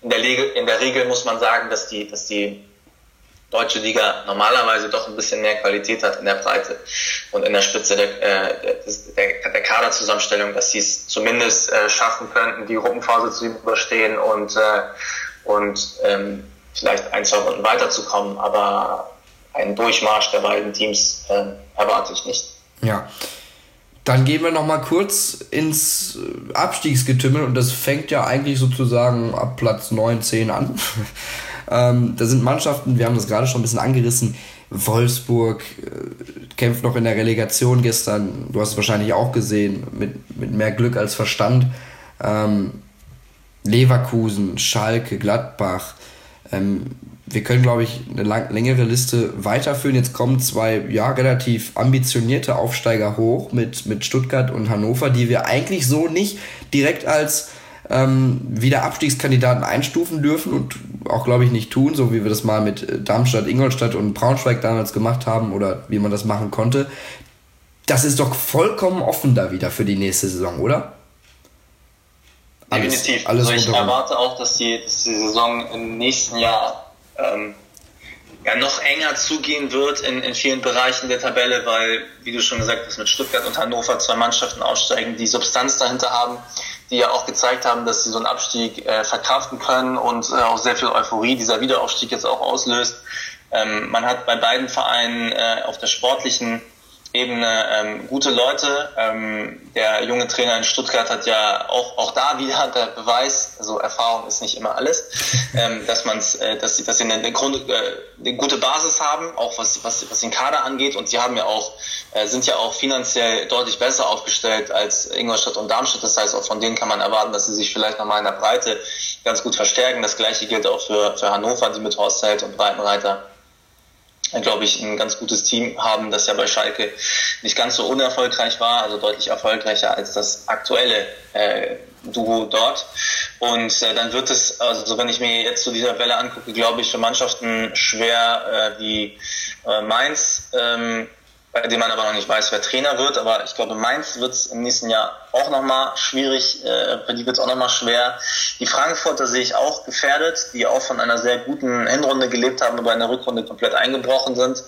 in, der Regel, in der Regel muss man sagen, dass die, dass die deutsche Liga normalerweise doch ein bisschen mehr Qualität hat in der Breite und in der Spitze der, äh, der, der Kaderzusammenstellung, dass sie es zumindest äh, schaffen könnten, die Gruppenphase zu überstehen und, äh, und ähm, vielleicht ein, zwei Runden weiterzukommen. Aber einen Durchmarsch der beiden Teams äh, erwarte ich nicht. Ja. Dann gehen wir noch mal kurz ins Abstiegsgetümmel und das fängt ja eigentlich sozusagen ab Platz 9, 10 an. [laughs] Ähm, da sind Mannschaften, wir haben das gerade schon ein bisschen angerissen. Wolfsburg äh, kämpft noch in der Relegation gestern. Du hast es wahrscheinlich auch gesehen, mit, mit mehr Glück als Verstand. Ähm, Leverkusen, Schalke, Gladbach. Ähm, wir können, glaube ich, eine lang, längere Liste weiterführen. Jetzt kommen zwei ja, relativ ambitionierte Aufsteiger hoch mit, mit Stuttgart und Hannover, die wir eigentlich so nicht direkt als ähm, wieder Abstiegskandidaten einstufen dürfen und auch, glaube ich, nicht tun, so wie wir das mal mit äh, Darmstadt, Ingolstadt und Braunschweig damals gemacht haben oder wie man das machen konnte. Das ist doch vollkommen offen da wieder für die nächste Saison, oder? Alles, Definitiv. Alles also ich erwarte auch, dass die, dass die Saison im nächsten Jahr ähm, ja, noch enger zugehen wird in, in vielen Bereichen der Tabelle, weil, wie du schon gesagt hast, mit Stuttgart und Hannover zwei Mannschaften aussteigen, die Substanz dahinter haben, die ja auch gezeigt haben, dass sie so einen Abstieg äh, verkraften können und äh, auch sehr viel Euphorie dieser Wiederaufstieg jetzt auch auslöst. Ähm, man hat bei beiden Vereinen äh, auf der sportlichen Ebene ähm, gute Leute. Ähm, der junge Trainer in Stuttgart hat ja auch, auch da wieder [laughs] der Beweis, also Erfahrung ist nicht immer alles, [laughs] ähm, dass man äh, dass sie, dass sie eine, eine, Grund, äh, eine gute Basis haben, auch was, was, was den Kader angeht. Und sie haben ja auch, äh, sind ja auch finanziell deutlich besser aufgestellt als Ingolstadt und Darmstadt. Das heißt, auch von denen kann man erwarten, dass sie sich vielleicht nochmal in der Breite ganz gut verstärken. Das gleiche gilt auch für, für Hannover, die mit Horst Held und Breitenreiter glaube ich, ein ganz gutes Team haben, das ja bei Schalke nicht ganz so unerfolgreich war, also deutlich erfolgreicher als das aktuelle äh, Duo dort. Und äh, dann wird es, also wenn ich mir jetzt zu dieser Welle angucke, glaube ich, für Mannschaften schwer äh, wie äh, Mainz, ähm, bei dem man aber noch nicht weiß, wer Trainer wird. Aber ich glaube, Mainz wird es im nächsten Jahr auch nochmal schwierig, äh, für die wird es auch nochmal schwer. Die Frankfurter sehe ich auch gefährdet, die auch von einer sehr guten Hinrunde gelebt haben, aber in der Rückrunde komplett eingebrochen sind.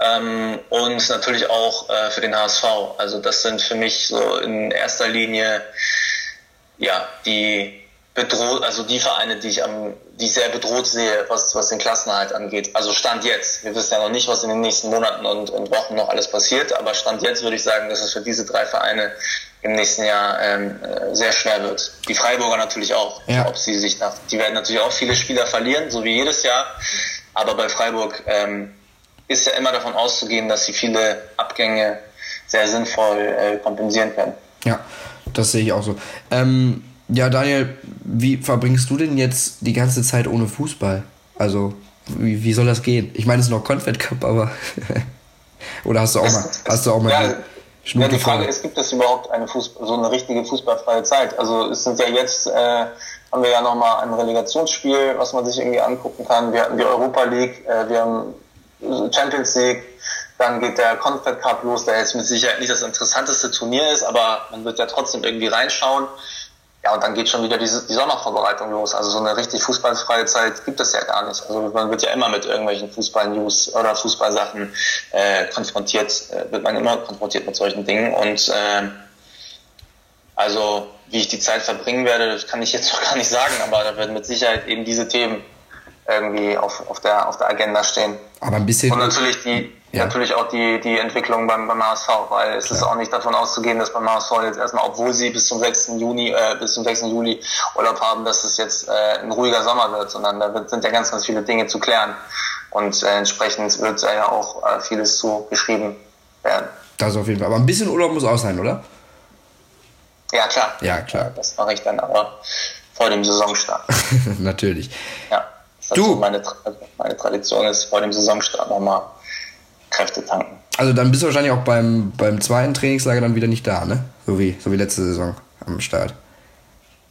Ähm, und natürlich auch äh, für den HSV. Also das sind für mich so in erster Linie ja die bedroht, also die Vereine, die ich am, die ich sehr bedroht sehe, was, was den Klassenerhalt angeht. Also Stand jetzt. Wir wissen ja noch nicht, was in den nächsten Monaten und, und Wochen noch alles passiert, aber Stand jetzt würde ich sagen, dass es für diese drei Vereine im nächsten Jahr ähm, sehr schwer wird. Die Freiburger natürlich auch. Ja. Ob sie sich nach, die werden natürlich auch viele Spieler verlieren, so wie jedes Jahr. Aber bei Freiburg ähm, ist ja immer davon auszugehen, dass sie viele Abgänge sehr sinnvoll äh, kompensieren können. Ja, das sehe ich auch so. Ähm, ja, Daniel, wie verbringst du denn jetzt die ganze Zeit ohne Fußball? Also, wie, wie soll das gehen? Ich meine, es ist noch Confed Cup, aber. [laughs] Oder hast du auch es, mal, hast du auch mal ja, ja, die Frage ist, gibt es überhaupt eine Fußball, so eine richtige fußballfreie Zeit? Also es sind ja jetzt, äh, haben wir ja nochmal ein Relegationsspiel, was man sich irgendwie angucken kann. Wir hatten die Europa League, äh, wir haben Champions League, dann geht der Confed Cup los, der jetzt mit Sicherheit nicht das interessanteste Turnier ist, aber man wird ja trotzdem irgendwie reinschauen. Ja, und dann geht schon wieder die, die Sommervorbereitung los. Also so eine richtig fußballfreie Zeit gibt es ja gar nicht. Also man wird ja immer mit irgendwelchen Fußball-News oder Fußballsachen äh, konfrontiert, äh, wird man immer konfrontiert mit solchen Dingen. Und äh, also wie ich die Zeit verbringen werde, das kann ich jetzt [laughs] noch gar nicht sagen, aber da werden mit Sicherheit eben diese Themen irgendwie auf, auf, der, auf der Agenda stehen. Aber ein bisschen. Und natürlich die, ja. natürlich auch die, die Entwicklung beim, beim HSV, weil es Klar. ist auch nicht davon auszugehen, dass beim HSV jetzt erstmal, obwohl sie bis zum 6. Juni, äh, bis zum 6. Juli Urlaub haben, dass es jetzt äh, ein ruhiger Sommer wird, sondern da wird, sind ja ganz, ganz viele Dinge zu klären. Und äh, entsprechend wird da ja auch äh, vieles zu geschrieben werden. Das auf jeden Fall. Aber ein bisschen Urlaub muss auch sein, oder? Ja, klar. Ja, klar. Das mache ich dann aber vor dem Saisonstart. [laughs] Natürlich. Ja. Das du. So meine, meine Tradition ist, vor dem Saisonstart nochmal Kräfte tanken. Also dann bist du wahrscheinlich auch beim, beim zweiten Trainingslager dann wieder nicht da, ne? So wie, so wie letzte Saison am Start.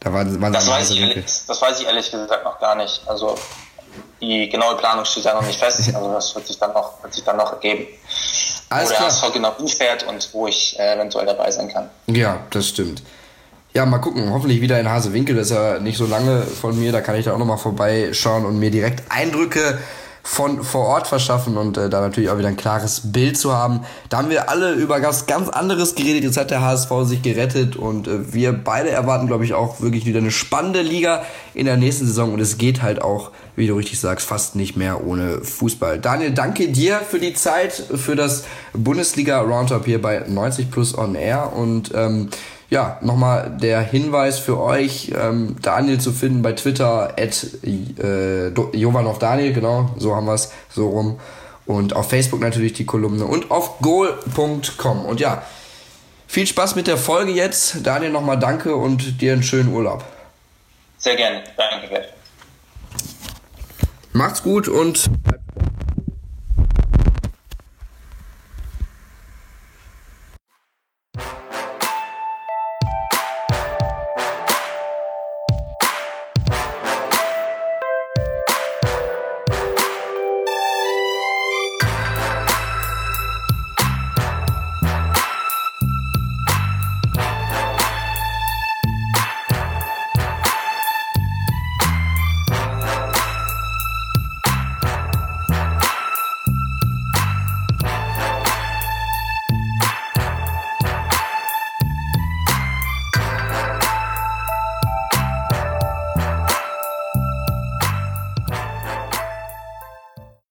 Da waren, waren das, weiß ich ehrlich, das weiß ich ehrlich gesagt noch gar nicht. Also die genaue Planung steht ja noch nicht fest. Also das wird sich dann noch, wird sich dann noch ergeben. Alles wo der HSV genau hinfährt und wo ich äh, eventuell dabei sein kann. Ja, das stimmt. Ja, mal gucken. Hoffentlich wieder in Hasewinkel. Das ist ja nicht so lange von mir. Da kann ich da auch nochmal vorbeischauen und mir direkt Eindrücke von vor Ort verschaffen und äh, da natürlich auch wieder ein klares Bild zu haben. Da haben wir alle über was ganz anderes geredet. Jetzt hat der HSV sich gerettet und äh, wir beide erwarten, glaube ich, auch wirklich wieder eine spannende Liga in der nächsten Saison und es geht halt auch, wie du richtig sagst, fast nicht mehr ohne Fußball. Daniel, danke dir für die Zeit, für das Bundesliga Roundup hier bei 90 Plus on Air und ähm, ja, nochmal der Hinweis für euch, ähm, Daniel zu finden bei Twitter, at äh, Jovanov Daniel, genau, so haben wir es, so rum. Und auf Facebook natürlich die Kolumne und auf goal.com. Und ja, viel Spaß mit der Folge jetzt. Daniel, nochmal danke und dir einen schönen Urlaub. Sehr gerne, danke. Macht's gut und bleibt